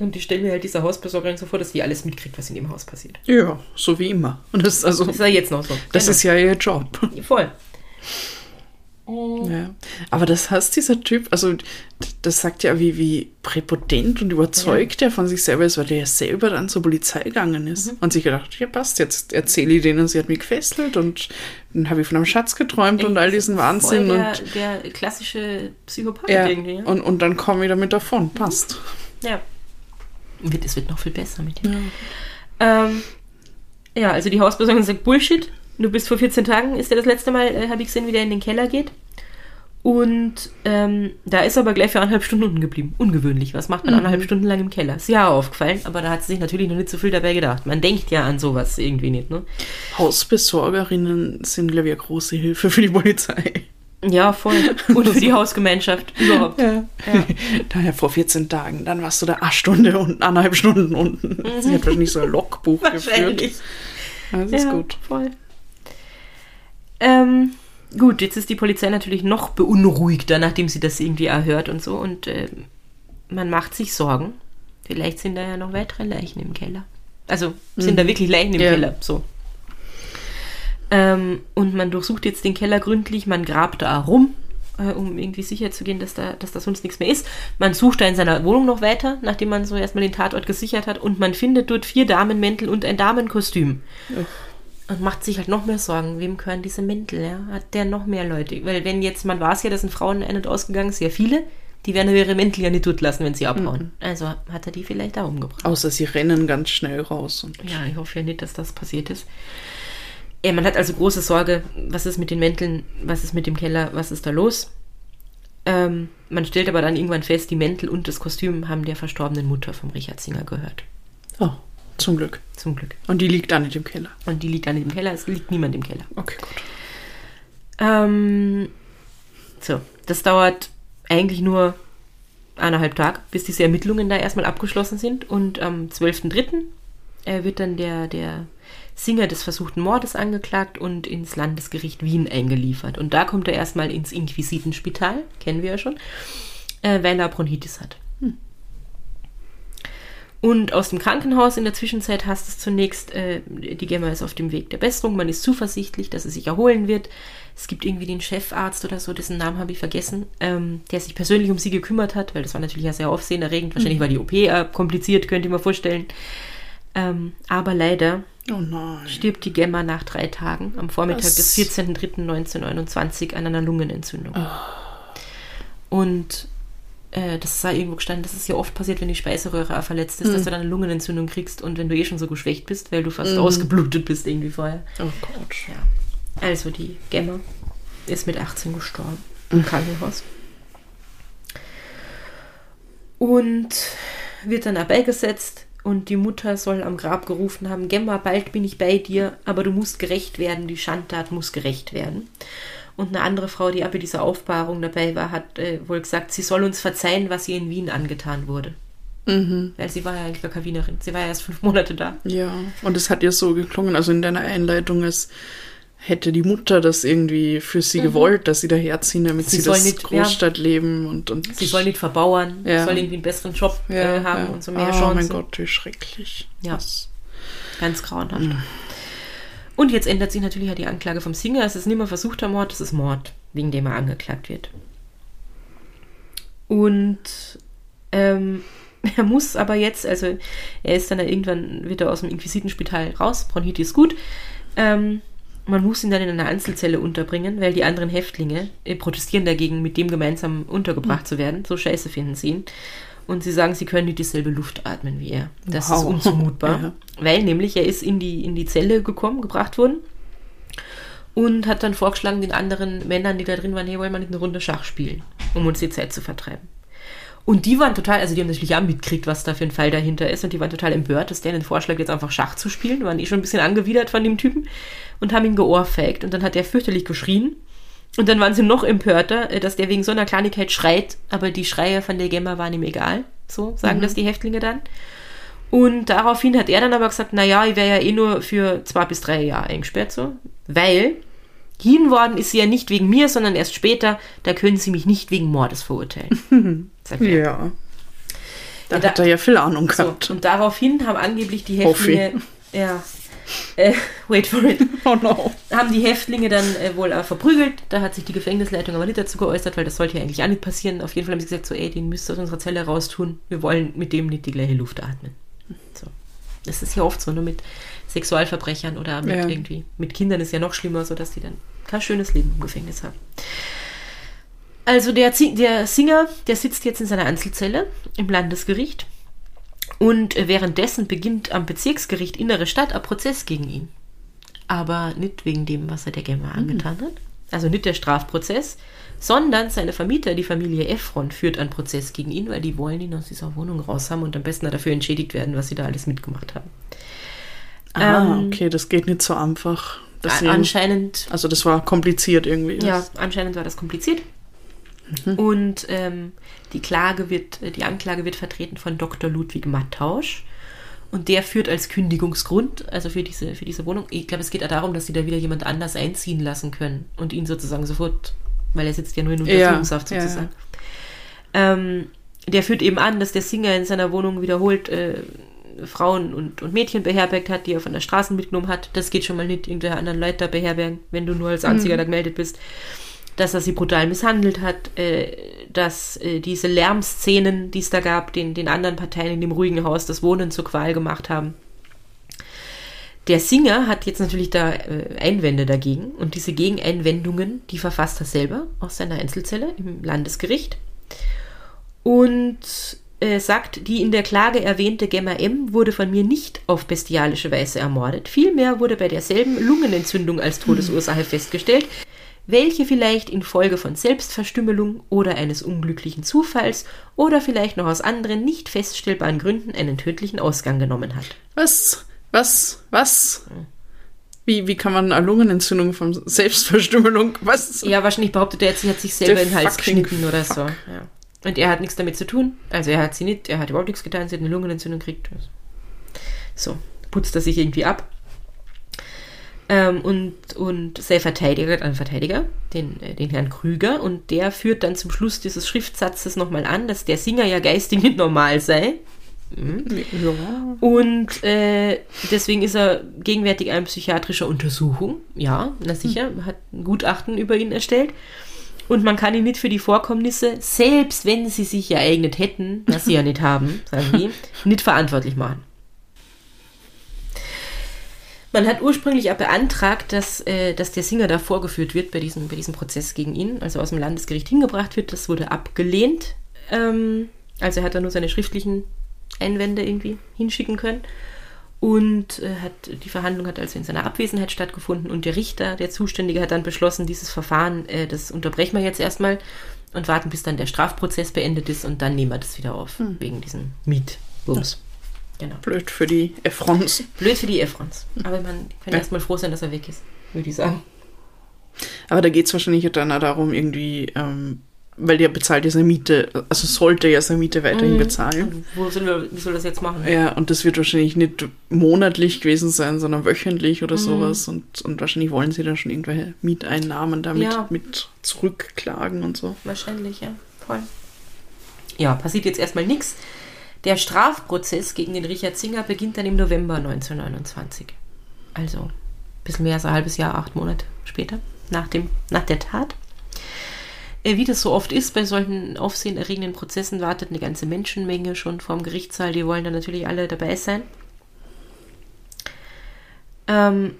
Und ich stelle mir halt dieser Hausbesorgerin so vor, dass sie alles mitkriegt, was in dem Haus passiert. Ja, so wie immer. Und das, ist also, Das ist ja jetzt noch so. das Genau. ist ja ihr Job. voll. Ja. Aber das heißt, dieser Typ, also das sagt ja, wie, wie präpotent und überzeugt er von sich selber ist, weil der ja selber dann zur Polizei gegangen ist und sich gedacht, ja passt, jetzt erzähle ich denen, sie hat mich gefesselt und dann habe ich von einem Schatz geträumt und all diesen Wahnsinn der, und der klassische Psychopath ja, irgendwie. Ja. und, und dann komme ich damit davon, passt. ja. Es wird noch viel besser mit dir. Ähm, ja, also die Hausbesorgung sagt Bullshit. Du bist vor 14 Tagen, ist er das letzte Mal, äh, habe ich gesehen, wie der in den Keller geht. Und ähm, da ist er aber gleich für anderthalb Stunden unten geblieben. Ungewöhnlich. Was macht man anderthalb Stunden lang im Keller? Ist ja aufgefallen, aber da hat sie sich natürlich noch nicht so viel dabei gedacht. Man denkt ja an sowas irgendwie nicht, ne? Hausbesorgerinnen sind, glaube ich, eine große Hilfe für die Polizei. Ja, voll. Und für die Hausgemeinschaft überhaupt. Ja. Daher vor 14 Tagen, dann warst du da eine Stunde und eineinhalb Stunden unten. Sie hat wahrscheinlich so ein Logbuch geführt. Das ist ja, gut. voll. Ähm, gut, jetzt ist die Polizei natürlich noch beunruhigter, nachdem sie das irgendwie erhört und so. Und ähm, man macht sich Sorgen. Vielleicht sind da ja noch weitere Leichen im Keller. Also sind da wirklich Leichen im Ja. Keller, so. Ähm, und man durchsucht jetzt den Keller gründlich, man grabt da rum, äh, um irgendwie sicher zu gehen, dass da, dass da sonst nichts mehr ist. Man sucht da in seiner Wohnung noch weiter, nachdem man so erstmal den Tatort gesichert hat, und man findet dort vier Damenmäntel und ein Damenkostüm. Und macht sich halt noch mehr Sorgen, wem gehören diese Mäntel, ja? Hat der noch mehr Leute? Weil wenn jetzt, man weiß ja, da sind Frauen ein- und ausgegangen, sehr viele, die werden ihre Mäntel ja nicht dort lassen, wenn sie abhauen. Also hat er die vielleicht da umgebracht. Außer sie rennen ganz schnell raus. Ja, ich hoffe ja nicht, dass das passiert ist. Ja, man hat also große Sorge, was ist mit den Mänteln, was ist mit dem Keller, was ist da los? Ähm, man stellt aber dann irgendwann fest, die Mäntel und das Kostüm haben der verstorbenen Mutter vom Richard Singer gehört. Oh, zum Glück. Zum Glück. Und die liegt da nicht im Keller. Und die liegt dann im Keller, es liegt niemand im Keller. Okay, gut. Ähm, so, das dauert eigentlich nur eineinhalb Tage, bis diese Ermittlungen da erstmal abgeschlossen sind. Und am 12.03. äh, wird dann der, der Singer des versuchten Mordes angeklagt und ins Landesgericht Wien eingeliefert. Und da kommt er erstmal ins Inquisitenspital, kennen wir ja schon, äh, weil er Bronchitis hat. Und aus dem Krankenhaus in der Zwischenzeit hast es zunächst, äh, die Gemma ist auf dem Weg der Besserung, man ist zuversichtlich, dass es sich erholen wird. Es gibt irgendwie den Chefarzt oder so, dessen Namen habe ich vergessen, ähm, der sich persönlich um sie gekümmert hat, weil das war natürlich ja sehr aufsehenerregend. Wahrscheinlich war die OP äh, kompliziert, könnt ihr mir vorstellen. Ähm, aber leider Oh stirbt die Gemma nach drei Tagen am Vormittag Was? des 14.03.1929 an einer Lungenentzündung. Und äh, das sei irgendwo gestanden, das ist ja oft passiert, wenn die Speiseröhre verletzt ist, dass du dann eine Lungenentzündung kriegst und wenn du eh schon so geschwächt bist, weil du fast ausgeblutet bist irgendwie vorher. Oh Gott. Ja. Also die Gemma ist mit 18 gestorben im Krankenhaus. Und wird dann auch beigesetzt und die Mutter soll am Grab gerufen haben, Gemma, bald bin ich bei dir, aber du musst gerecht werden, die Schandtat muss gerecht werden. Und eine andere Frau, die auch bei dieser Aufbahrung dabei war, hat äh, wohl gesagt, sie soll uns verzeihen, was ihr in Wien angetan wurde. Weil sie war ja eigentlich gar Wienerin. Sie war ja erst fünf Monate da. Ja, und es hat ihr so geklungen, also in deiner Einleitung, als hätte die Mutter das irgendwie für sie gewollt, dass sie daherziehen, damit Mhm. Sie sie, das nicht- ja. Großstadtleben und, und Sie soll nicht verbauern, Ja. soll irgendwie einen besseren Job ja, äh, haben ja. und so mehr oh, Chancen. mein Gott, wie schrecklich. Ja. Das- Ganz grauenhaft. Und jetzt ändert sich natürlich ja die Anklage vom Singer. Es ist nicht mehr versuchter Mord, es ist Mord, wegen dem er angeklagt wird. Und ähm, er muss aber jetzt, also er ist dann irgendwann wieder aus dem Inquisitenspital raus, Bronchitis gut. Ähm, man muss ihn dann in einer Einzelzelle unterbringen, weil die anderen Häftlinge äh, protestieren dagegen, mit dem gemeinsam untergebracht zu werden. So scheiße finden sie ihn. Und sie sagen, sie können nicht dieselbe Luft atmen wie er. Das ist Wow. unzumutbar. Ja. Weil nämlich er ist in die, in die Zelle gekommen, gebracht worden und hat dann vorgeschlagen den anderen Männern, die da drin waren, hey, wollen wir nicht eine Runde Schach spielen, um uns die Zeit zu vertreiben. Und die waren total, also die haben natürlich auch mitgekriegt, was da für ein Fall dahinter ist und die waren total empört, dass der den Vorschlag jetzt einfach Schach zu spielen, waren eh schon ein bisschen angewidert von dem Typen und haben ihn geohrfeigt und dann hat er fürchterlich geschrien und dann waren sie noch empörter, äh, dass der wegen so einer Kleinigkeit schreit, aber die Schreie von der Gemma waren ihm egal, so sagen das die Häftlinge dann. Und daraufhin hat er dann aber gesagt, naja, ich wäre ja eh nur für zwei bis drei Jahre eingesperrt, so, weil hin worden ist sie ja nicht wegen mir, sondern erst später, da können sie mich nicht wegen Mordes verurteilen. Sagt er. Ja. Da Ja, da- hat er ja viel Ahnung So, gehabt. und daraufhin haben angeblich die. Häftlinge, ja, äh, wait for it, Oh no. haben die Häftlinge dann äh, wohl auch verprügelt. Da hat sich die Gefängnisleitung aber nicht dazu geäußert, weil das sollte ja eigentlich auch nicht passieren. Auf jeden Fall haben sie gesagt, so, ey, den müsst ihr aus unserer Zelle raustun. Wir wollen mit dem nicht die gleiche Luft atmen. So. Das ist ja oft so, nur mit Sexualverbrechern oder mit Ja. irgendwie, mit Kindern ist ja noch schlimmer, so dass die dann kein schönes Leben im Gefängnis haben. Also der, der Singer, der sitzt jetzt in seiner Einzelzelle im Landesgericht und äh, währenddessen beginnt am Bezirksgericht Innere Stadt ein Prozess gegen ihn. Aber nicht wegen dem, was er der Gemma angetan hat. Also nicht der Strafprozess, sondern seine Vermieter, die Familie Efron, führt einen Prozess gegen ihn, weil die wollen ihn aus dieser Wohnung raus haben und am besten dafür entschädigt werden, was sie da alles mitgemacht haben. Ah, Ähm, okay, das geht nicht so einfach. Das A- Anscheinend also das war kompliziert irgendwie. Ja, anscheinend war das kompliziert. Und ähm, die Klage wird, äh, die Anklage wird vertreten von Dr. Ludwig Mattausch. Und der führt als Kündigungsgrund, also für diese, für diese Wohnung, ich glaube, es geht auch darum, dass sie da wieder jemand anders einziehen lassen können und ihn sozusagen sofort, weil er sitzt ja nur in Ja, Untersuchungshaft ja, sozusagen. Ähm, der führt eben an, dass der Singer in seiner Wohnung wiederholt äh, Frauen und, und Mädchen beherbergt hat, die er von der Straße mitgenommen hat. Das geht schon mal nicht irgendwelche anderen Leute da beherbergen, wenn du nur als Einziger da gemeldet bist. Dass er sie brutal misshandelt hat, äh, dass äh, diese Lärmszenen, die es da gab, den, den anderen Parteien in dem ruhigen Haus das Wohnen zur Qual gemacht haben. Der Singer hat jetzt natürlich da äh, Einwände dagegen und diese Gegeneinwendungen, die verfasst er selber aus seiner Einzelzelle im Landesgericht und äh, sagt, die in der Klage erwähnte Gemma M. wurde von mir nicht auf bestialische Weise ermordet. Vielmehr wurde bei derselben Lungenentzündung als Todesursache festgestellt, welche vielleicht infolge von Selbstverstümmelung oder eines unglücklichen Zufalls oder vielleicht noch aus anderen nicht feststellbaren Gründen einen tödlichen Ausgang genommen hat. Was? Was? Was? Wie, wie kann man eine Lungenentzündung von Selbstverstümmelung? Was? Ja, wahrscheinlich behauptet er jetzt, sie hat sich selber in den Hals geschnitten oder fuck. so. Ja. Und er hat nichts damit zu tun. Also er hat sie nicht, er hat überhaupt nichts getan, sie hat eine Lungenentzündung gekriegt. So, putzt er sich irgendwie ab. Ähm, und, und sein Verteidiger, ein Verteidiger, den, äh, den Herrn Krüger, und der führt dann zum Schluss dieses Schriftsatzes nochmal an, dass der Singer ja geistig nicht normal sei. Ja. Und äh, deswegen ist er gegenwärtig einer psychiatrischer Untersuchung. Ja, na sicher, hat ein Gutachten über ihn erstellt. Und man kann ihn nicht für die Vorkommnisse, selbst wenn sie sich ereignet hätten, was sie ja nicht haben, sagen die, nicht verantwortlich machen. Man hat ursprünglich auch beantragt, dass, äh, dass der Singer da vorgeführt wird bei diesem, bei diesem Prozess gegen ihn, also aus dem Landesgericht hingebracht wird. Das wurde abgelehnt. Ähm, also er hat da nur seine schriftlichen Einwände irgendwie hinschicken können. Und äh, hat, die Verhandlung hat also in seiner Abwesenheit stattgefunden und der Richter, der Zuständige, hat dann beschlossen, dieses Verfahren, äh, das unterbrechen wir jetzt erstmal und warten, bis dann der Strafprozess beendet ist und dann nehmen wir das wieder auf, wegen diesem Mietbums. Genau. Blöd für die Efrons. Blöd für die Efrons. Aber man kann Ja. erstmal froh sein, dass er weg ist, würde ich sagen. Aber da geht es wahrscheinlich dann auch darum, irgendwie, ähm, weil der bezahlt ja seine Miete, also sollte ja seine Miete weiterhin bezahlen. Und wo soll, wir, wie soll das jetzt machen? Ja, und das wird wahrscheinlich nicht monatlich gewesen sein, sondern wöchentlich oder sowas. Und, und wahrscheinlich wollen sie dann schon irgendwelche Mieteinnahmen damit Ja. mit zurückklagen und so. Wahrscheinlich, ja. Voll. Ja, passiert jetzt erstmal nichts. Der Strafprozess gegen den Richard Singer beginnt dann im November 1929. Also ein bisschen mehr als ein halbes Jahr, acht Monate später, nach, dem, nach der Tat. Äh, Wie das so oft ist bei solchen aufsehenerregenden Prozessen, wartet eine ganze Menschenmenge schon vorm Gerichtssaal. Die wollen dann natürlich alle dabei sein. Ähm,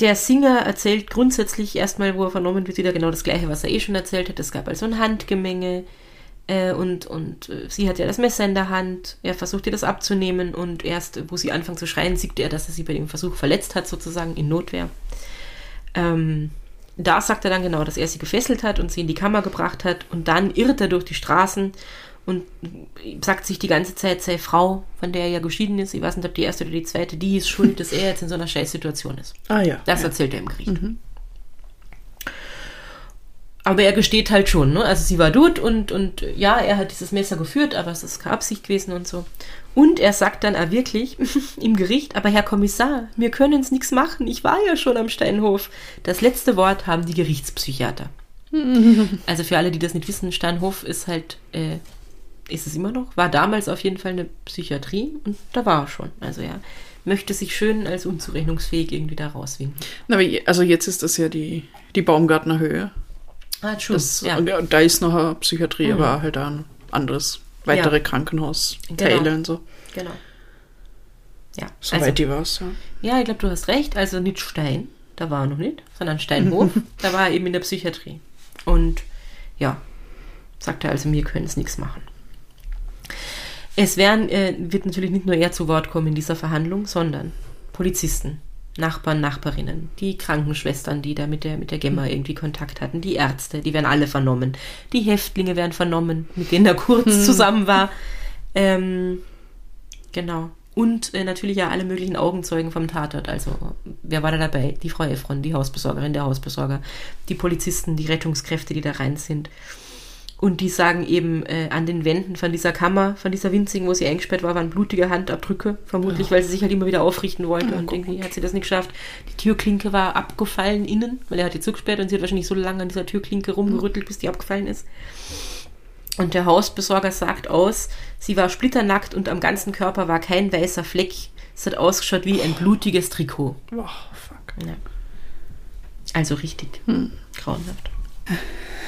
der Singer erzählt grundsätzlich erstmal, wo er vernommen wird, wieder genau das Gleiche, was er eh schon erzählt hat. Es gab also ein Handgemenge äh, und, und äh, sie hat ja das Messer in der Hand. Er versucht ihr das abzunehmen und erst, wo sie anfangen zu schreien, sieht er, dass er sie bei dem Versuch verletzt hat, sozusagen in Notwehr. Ähm, da sagt er dann genau, dass er sie gefesselt hat und sie in die Kammer gebracht hat und dann irrt er durch die Straßen und sagt sich die ganze Zeit, sei Frau, von der er ja geschieden ist, ich weiß nicht, ob die erste oder die zweite, die ist schuld, dass er jetzt in so einer Scheißsituation ist. Ah ja. Das ja. erzählt er im Gericht. Aber er gesteht halt schon, ne? Also sie war dort und, und ja, er hat dieses Messer geführt, aber es ist keine Absicht gewesen und so. Und er sagt dann auch wirklich im Gericht, aber Herr Kommissar, wir können es nichts machen, ich war ja schon am Steinhof. Das letzte Wort haben die Gerichtspsychiater. also für alle, die das nicht wissen, Steinhof ist halt, äh, ist es immer noch, war damals auf jeden Fall eine Psychiatrie und da war er schon. Also er möchte sich schön als unzurechnungsfähig irgendwie da rauswinken. Na, aber je- also jetzt ist das ja die, die Baumgartner Höhe. Ah, true. Das, ja. da ist noch eine Psychiatrie, Mhm. aber halt ein anderes, weitere Ja. Krankenhausteile Genau. und so. Genau. Ja, Soweit also, die war's, ja. ja, ich glaube, du hast recht. Also nicht Stein, da war er noch nicht, sondern Steinhof. da war er eben in der Psychiatrie. Und ja, sagt er also, wir können es nichts machen. Es werden, äh, wird natürlich nicht nur er zu Wort kommen in dieser Verhandlung, sondern Polizisten, Nachbarn, Nachbarinnen, die Krankenschwestern, die da mit der, mit der Gemma irgendwie Kontakt hatten, die Ärzte, die werden alle vernommen. Die Häftlinge werden vernommen, mit denen er kurz zusammen war. Ähm, genau. Und äh, natürlich ja alle möglichen Augenzeugen vom Tatort. Also, wer war da dabei? Die Frau Efron, die Hausbesorgerin, der Hausbesorger, die Polizisten, die Rettungskräfte, die da rein sind. Und die sagen eben, äh, an den Wänden von dieser Kammer, von dieser winzigen, wo sie eingesperrt war, waren blutige Handabdrücke. Vermutlich, weil sie sich halt immer wieder aufrichten wollte. und irgendwie hat sie das nicht geschafft. Die Türklinke war abgefallen innen, weil er hat die zugesperrt und sie hat wahrscheinlich so lange an dieser Türklinke rumgerüttelt, bis die abgefallen ist. Und der Hausbesorger sagt aus, sie war splitternackt und am ganzen Körper war kein weißer Fleck. Es hat ausgeschaut wie ein blutiges Trikot. Oh, fuck. Ja. Also richtig grauenhaft.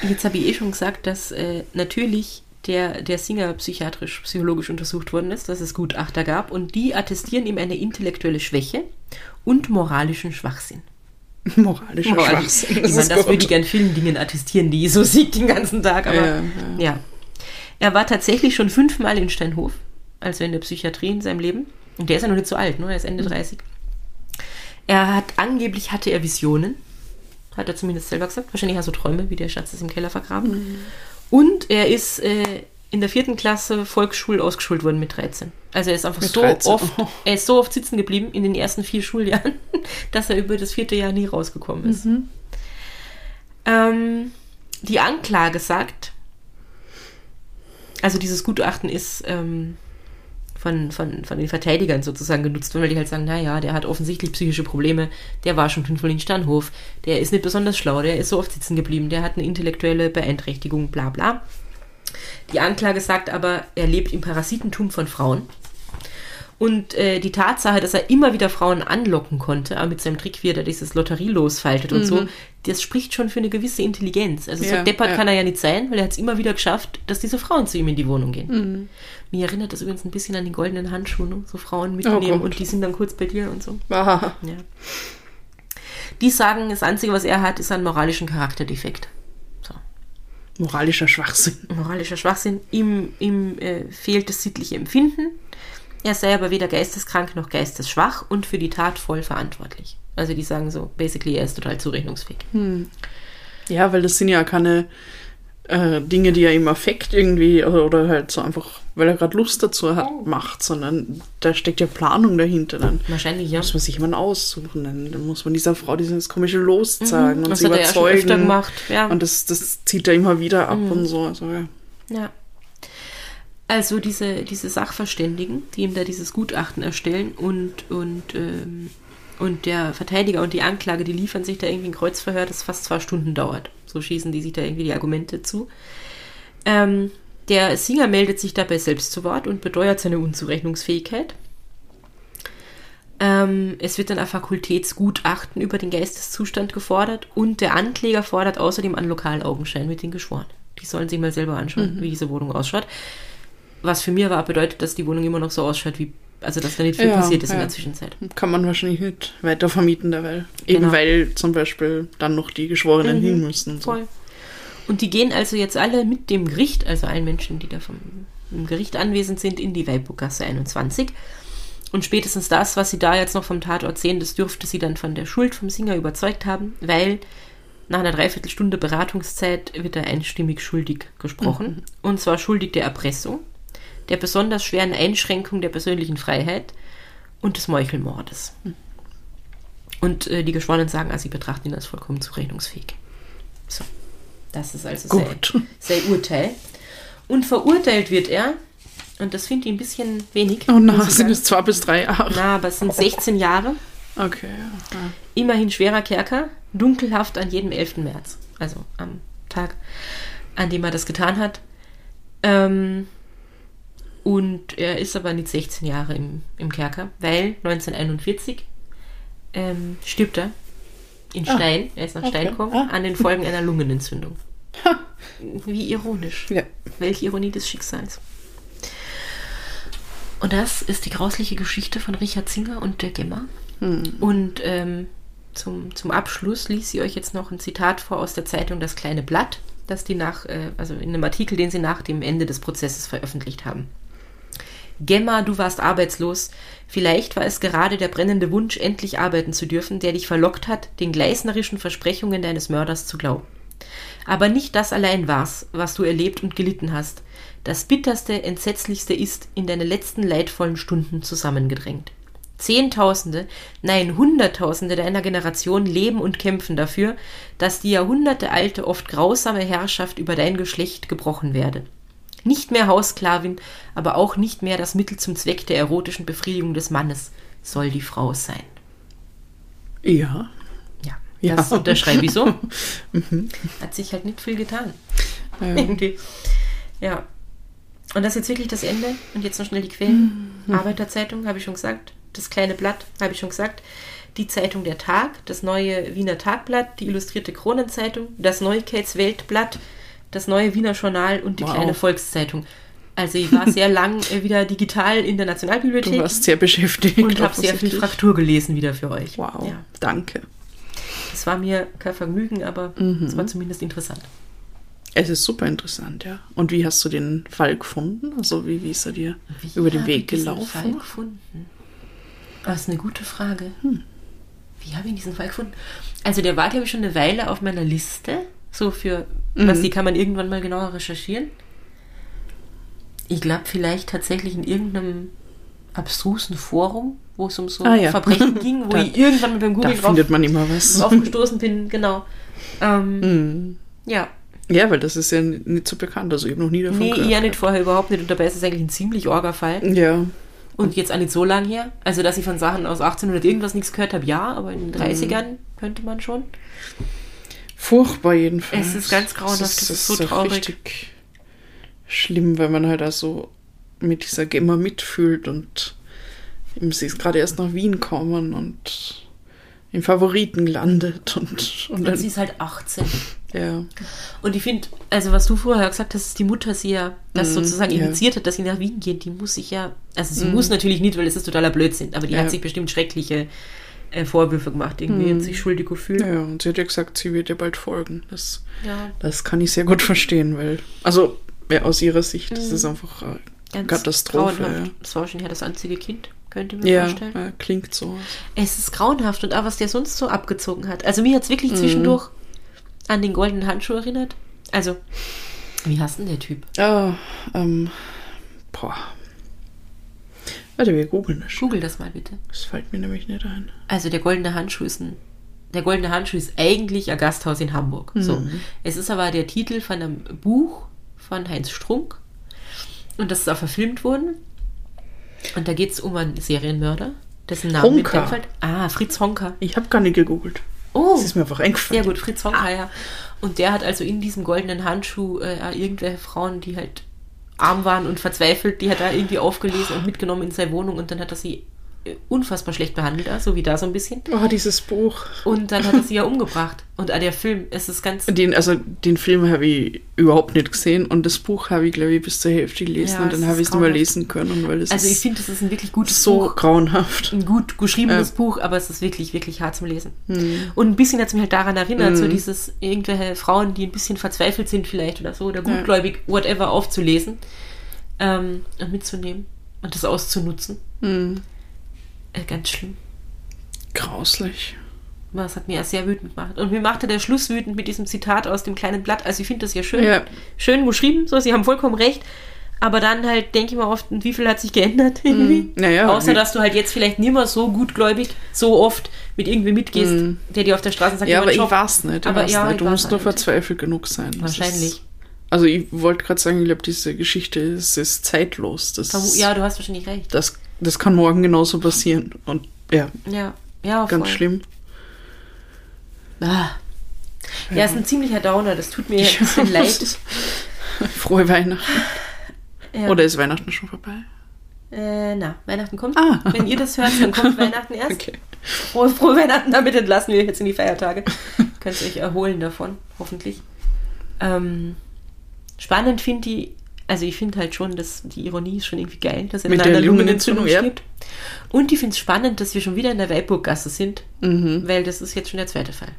Jetzt habe ich eh schon gesagt, dass äh, natürlich der, der Singer psychiatrisch, psychologisch untersucht worden ist, dass es Gutachter gab und die attestieren ihm eine intellektuelle Schwäche und moralischen Schwachsinn. Moralischer Moralisch. Schwachsinn. Ich meine, das würde ich gern vielen Dingen attestieren, die so sieht den ganzen Tag, aber Ja, ja, ja. Er war tatsächlich schon fünfmal in Steinhof, also in der Psychiatrie in seinem Leben. Und der ist ja noch nicht so alt, ne? er ist Ende 30. Er hat, angeblich hatte er Visionen, hat er zumindest selber gesagt. Wahrscheinlich hat er so Träume, wie der Schatz ist im Keller vergraben. Und er ist äh, in der vierten Klasse Volksschul ausgeschult worden mit 13. Also er ist einfach Mit so 13, oft, oh. er ist so oft sitzen geblieben in den ersten vier Schuljahren, dass er über das vierte Jahr nie rausgekommen ist. Ähm, die Anklage sagt, also dieses Gutachten ist ähm, von, von, von den Verteidigern sozusagen genutzt worden, weil die halt sagen, naja, der hat offensichtlich psychische Probleme, der war schon fünfmal in Sternhof, der ist nicht besonders schlau, der ist so oft sitzen geblieben, der hat eine intellektuelle Beeinträchtigung, bla bla. Die Anklage sagt aber, er lebt im Parasitentum von Frauen. Und äh, die Tatsache, dass er immer wieder Frauen anlocken konnte, auch mit seinem Trick, wie er da dieses Lotterielos faltet und so, das spricht schon für eine gewisse Intelligenz. Also so Ja, deppert ja. kann er ja nicht sein, weil er hat es immer wieder geschafft, dass diese Frauen zu ihm in die Wohnung gehen. Mir erinnert das übrigens ein bisschen an die goldenen Handschuhe, ne? so Frauen mitnehmen Gott. und die sind dann kurz bei dir und so. Ah, Ja. Die sagen, das Einzige, was er hat, ist ein moralischen Charakterdefekt. So. moralischer Schwachsinn. Moralischer Schwachsinn. Ihm, ihm äh, fehlt das sittliche Empfinden. Er sei aber weder geisteskrank noch geistesschwach und für die Tat voll verantwortlich. Also die sagen so, basically, er ist total zurechnungsfähig. Ja, weil das sind ja keine äh, Dinge, die er im Affekt irgendwie oder, oder halt so einfach, weil er gerade Lust dazu hat, macht, sondern da steckt ja Planung dahinter. Dann Wahrscheinlich, ja. muss man sich jemanden aussuchen, dann, dann muss man dieser Frau dieses komische Los sagen und Mhm. Das sie er ja überzeugen. öfter gemacht. Ja. Und das, das zieht er immer wieder Mhm. ab und so. Also, ja. Ja. Also diese, diese Sachverständigen, die ihm da dieses Gutachten erstellen und, und, ähm, und der Verteidiger und die Anklage, die liefern sich da irgendwie ein Kreuzverhör, das fast zwei Stunden dauert. So schießen die sich da irgendwie die Argumente zu. Ähm, der Singer meldet sich dabei selbst zu Wort und beteuert seine Unzurechnungsfähigkeit. Ähm, es wird dann ein Fakultätsgutachten über den Geisteszustand gefordert und der Ankläger fordert außerdem einen Lokalaugenschein mit den Geschworenen. Die sollen sich mal selber anschauen, wie diese Wohnung ausschaut. Was für mich aber auch bedeutet, dass die Wohnung immer noch so ausschaut, wie, also dass da nicht viel Ja, passiert ist in ja. der Zwischenzeit. Kann man wahrscheinlich nicht weiter vermieten, derweil. Eben Genau. weil zum Beispiel dann noch die Geschworenen hin müssen. Und so. Voll. Und die gehen also jetzt alle mit dem Gericht, also allen Menschen, die da vom Gericht anwesend sind, in die Weibburggasse 21. Und spätestens das, was sie da jetzt noch vom Tatort sehen, das dürfte sie dann von der Schuld vom Singer überzeugt haben, weil nach einer Dreiviertelstunde Beratungszeit wird er einstimmig schuldig gesprochen. Und zwar schuldig der Erpressung, der besonders schweren Einschränkung der persönlichen Freiheit und des Meuchelmordes. Und äh, die Geschworenen sagen, also sie betrachten ihn als vollkommen zurechnungsfähig. So, das ist also sein, Gut. sein Urteil. Und verurteilt wird er, und das finde ich ein bisschen wenig. Oh na, sind es zwei bis drei Jahre. Na, aber es sind 16 Jahre, Okay, ja. ja. immerhin schwerer Kerker, dunkelhaft an jedem 11. März. Also am Tag, an dem er das getan hat. Ähm, und er ist aber nicht 16 Jahre im, im Kerker, weil 1941 ähm, stirbt er in Stein, er ist nach Stein okay. gekommen, Ah. an den Folgen einer Lungenentzündung. Wie ironisch. Ja. Welche Ironie des Schicksals. Und das ist die grausliche Geschichte von Richard Singer und der Gemma. Und ähm, zum, zum Abschluss ließ sie euch jetzt noch ein Zitat vor aus der Zeitung Das kleine Blatt, das die nach, äh, also in einem Artikel, den sie nach dem Ende des Prozesses veröffentlicht haben. Gemma, du warst arbeitslos. Vielleicht war es gerade der brennende Wunsch, endlich arbeiten zu dürfen, der dich verlockt hat, den gleisnerischen Versprechungen deines Mörders zu glauben. Aber nicht das allein war's, was du erlebt und gelitten hast. Das bitterste, entsetzlichste ist in deine letzten leidvollen Stunden zusammengedrängt. Zehntausende, nein Hunderttausende deiner Generation leben und kämpfen dafür, dass die jahrhundertealte, oft grausame Herrschaft über dein Geschlecht gebrochen werde. Nicht mehr Haussklavin, aber auch nicht mehr das Mittel zum Zweck der erotischen Befriedigung des Mannes soll die Frau sein. Ja. Ja, Ja. das unterschreibe ich so. Hat sich halt nicht viel getan. Ja. Irgendwie. Ja. Und das ist jetzt wirklich das Ende. Und jetzt noch schnell die Quellen. Arbeiterzeitung, habe ich schon gesagt. Das kleine Blatt, habe ich schon gesagt. Die Zeitung Der Tag, das neue Wiener Tagblatt, die illustrierte Kronenzeitung, das Neuigkeitsweltblatt, das neue Wiener Journal und die Wow. kleine Volkszeitung. Also ich war sehr lang äh, wieder digital in der Nationalbibliothek Du warst sehr beschäftigt. und habe sehr viel. Fraktur gelesen wieder für euch. Wow, Ja. danke. Das war mir kein Vergnügen, aber Mhm. es war zumindest interessant. Es ist super interessant, ja. Und wie hast du den Fall gefunden? Also wie, wie ist er dir Wie über den habe ich Weg diesen gelaufen? Fall gefunden? Das ist eine gute Frage. Hm. Wie habe ich diesen Fall gefunden? Also der war, glaube ich, schon eine Weile auf meiner Liste. So für, was Mhm. die kann man irgendwann mal genauer recherchieren. Ich glaube vielleicht tatsächlich in irgendeinem abstrusen Forum, wo es um so Ah, ja. Verbrechen ging, wo Da- ich irgendwann mit dem Da Google drauf, findet man immer was. draufgestoßen bin, genau. Ähm, Mhm. ja, Ja, weil das ist ja nicht so bekannt. Also ich habe noch nie davon nee, gehört. ja nicht vorher überhaupt nicht. Und dabei ist es eigentlich ein ziemlich orger Fall. Ja, Und jetzt auch nicht so lang her. Also, dass ich von Sachen aus 1800 irgendwas nichts gehört habe, ja, aber in den 30ern könnte man schon. Furchtbar jedenfalls. Es ist ganz grauenhaft, das ist so doch traurig. richtig schlimm, weil man halt also mit dieser Gemma mitfühlt und eben sie ist gerade erst nach Wien kommen und im Favoriten gelandet und, und Und dann, sie ist halt 18. ja. Und ich finde, also was du vorher gesagt hast, dass die Mutter sie ja das sozusagen ja. initiiert hat, dass sie nach Wien geht, die muss sich ja, also sie muss natürlich nicht, weil es ist totaler Blödsinn, aber die Ja. hat sich bestimmt schreckliche äh, Vorwürfe gemacht, irgendwie und sich schuldig gefühlt. Ja, und sie hat ja gesagt, sie wird ja bald folgen. Das, Ja. das kann ich sehr gut verstehen, weil, also ja, aus ihrer Sicht, das ist einfach äh, Ganz Katastrophe. Ja, Das war wahrscheinlich ja das einzige Kind, könnte mir ja, vorstellen. ja, klingt so. Es ist grauenhaft und auch was der sonst so abgezogen hat. Also mir hat es wirklich Mhm. zwischendurch an den goldenen Handschuh erinnert. Also, wie heißt denn der Typ? Ja, ähm, boah. Warte, wir googeln das. Google das mal bitte. Das fällt mir nämlich nicht ein. Also der goldene Handschuh ist ein. Der goldene Handschuh ist eigentlich ein Gasthaus in Hamburg. So. Mhm. Es ist aber der Titel von einem Buch von Heinz Strunk. Und das ist auch verfilmt worden. Und da geht es um einen Serienmörder, dessen Name mir Honka. einfällt. Ah, Fritz Honka. Ich habe gar nicht gegoogelt. Oh, Das ist mir einfach eingefallen. Sehr gut, Fritz Honka, ja. Und der hat also in diesem goldenen Handschuh äh, irgendwelche Frauen, die halt arm waren und verzweifelt, die hat er irgendwie aufgelesen und mitgenommen in seine Wohnung und dann hat er sie unfassbar schlecht behandelt, auch, so wie da so ein bisschen. Oh, dieses Buch. Und dann hat er sie ja umgebracht. Und auch der Film, es ist ganz. Den, also den Film habe ich überhaupt nicht gesehen und das Buch habe ich, glaube ich, bis zur Hälfte gelesen Ja, und dann habe ich es nicht mehr lesen können, weil es Also ich finde, es ist ein wirklich gutes so Buch. grauenhaft. Ein gut geschriebenes Ja. Buch, aber es ist wirklich, wirklich hart zum Lesen. Hm. Und ein bisschen hat es mich halt daran erinnert, so dieses irgendwelche Frauen, die ein bisschen verzweifelt sind vielleicht oder so, oder gutgläubig, whatever, aufzulesen ähm, und mitzunehmen und das auszunutzen. Hm. Äh, ganz schlimm. Grauslich. Das hat mir ja sehr wütend gemacht. Und mir machte der Schluss wütend mit diesem Zitat aus dem kleinen Blatt. Also ich finde das ja schön. Ja. Schön geschrieben, so, sie haben vollkommen recht. Aber dann halt denke ich mir oft, wie viel hat sich geändert irgendwie? Naja, Außer, wie- dass du halt jetzt vielleicht nicht mehr so gutgläubig, so oft mit irgendwem mitgehst, der dir auf der Straße sagt, Ja, aber ich weiß nicht. Ich Aber weiß ja, nicht. ich Du musst auch nur verzweifelt genug sein. Wahrscheinlich. Ist, also ich wollte gerade sagen, ich glaube, diese Geschichte ist, ist zeitlos. Das, Ja, du hast wahrscheinlich recht. das, das kann morgen genauso passieren. Und ja, Ja, ja, ganz voll. schlimm. Ah. Ja, ist ein ziemlicher Downer, das tut mir ein bisschen leid. Frohe Weihnachten. Ja. Oder ist Weihnachten schon vorbei? Äh, na, Weihnachten kommt. Ah. Wenn ihr das hört, dann kommt Weihnachten erst. Okay. Frohe, frohe Weihnachten, damit entlassen wir jetzt in die Feiertage. Könnt ihr euch erholen davon, hoffentlich. Ähm, spannend finde ich, also ich finde halt schon, dass die Ironie ist schon irgendwie geil, dass er Mit einer Lungenentzündung Lungenentzündung, stirbt. Und ich finde es spannend, dass wir schon wieder in der Weilburggasse sind, weil das ist jetzt schon der zweite Fall.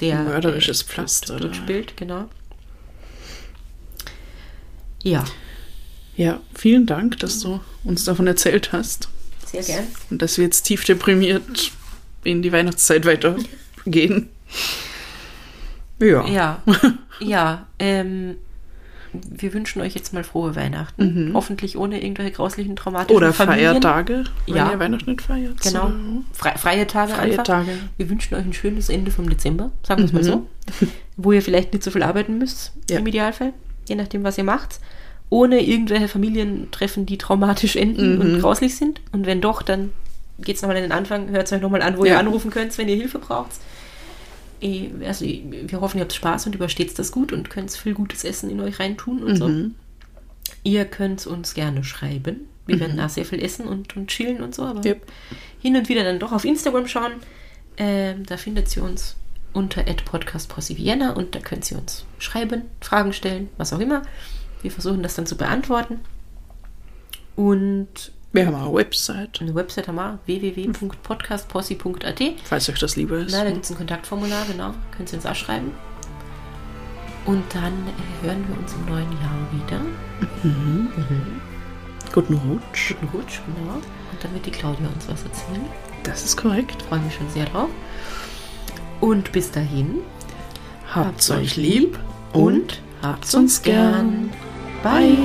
Der Mörderisches äh, Pflaster, spielt, genau. Ja, Ja, vielen Dank, dass du uns davon erzählt hast. sehr gern. Und dass wir jetzt tief deprimiert in die Weihnachtszeit weitergehen. Ja. Ja, ja. Ähm, wir wünschen euch jetzt mal frohe Weihnachten. Hoffentlich ohne irgendwelche grauslichen traumatischen Mhm. Oder Familien. Feiertage, wenn Ja. ihr Weihnachten nicht feiert. Genau. Fre freie Tage Freie einfach. Tage. Wir wünschen euch ein schönes Ende vom Dezember, sagen wir es mal so. Wo ihr vielleicht nicht so viel arbeiten müsst, Ja. im Idealfall. Je nachdem, was ihr macht. Ohne irgendwelche Familientreffen, die traumatisch enden Mhm. und grauslich sind. Und wenn doch, dann geht es nochmal an den Anfang. Hört es euch nochmal an, wo ihr Ja. anrufen könnt, wenn ihr Hilfe braucht. Eh, Also, wir hoffen, ihr habt Spaß und übersteht das gut und könnt viel gutes Essen in euch reintun und so. Mhm. Ihr könnt uns gerne schreiben. Wir werden da sehr viel essen und, und chillen und so, aber Yep. hin und wieder dann doch auf Instagram schauen. Ähm, da findet ihr uns unter podcastposse Vienna und da könnt ihr uns schreiben, Fragen stellen, was auch immer. Wir versuchen das dann zu beantworten. Und Wir haben auch eine Website, eine Website haben wir www.podcastposse.at. falls euch das lieber ist. Na, da gibt es ein Kontaktformular, genau. Könnt ihr uns auch schreiben. Und dann äh, hören wir uns im neuen Jahr wieder. Guten Rutsch. Guten Rutsch, genau. Und dann wird die Claudia uns was erzählen. Das ist korrekt. Freue mich schon sehr drauf. Und bis dahin. Habt's euch lieb und habt's uns gern. Bye.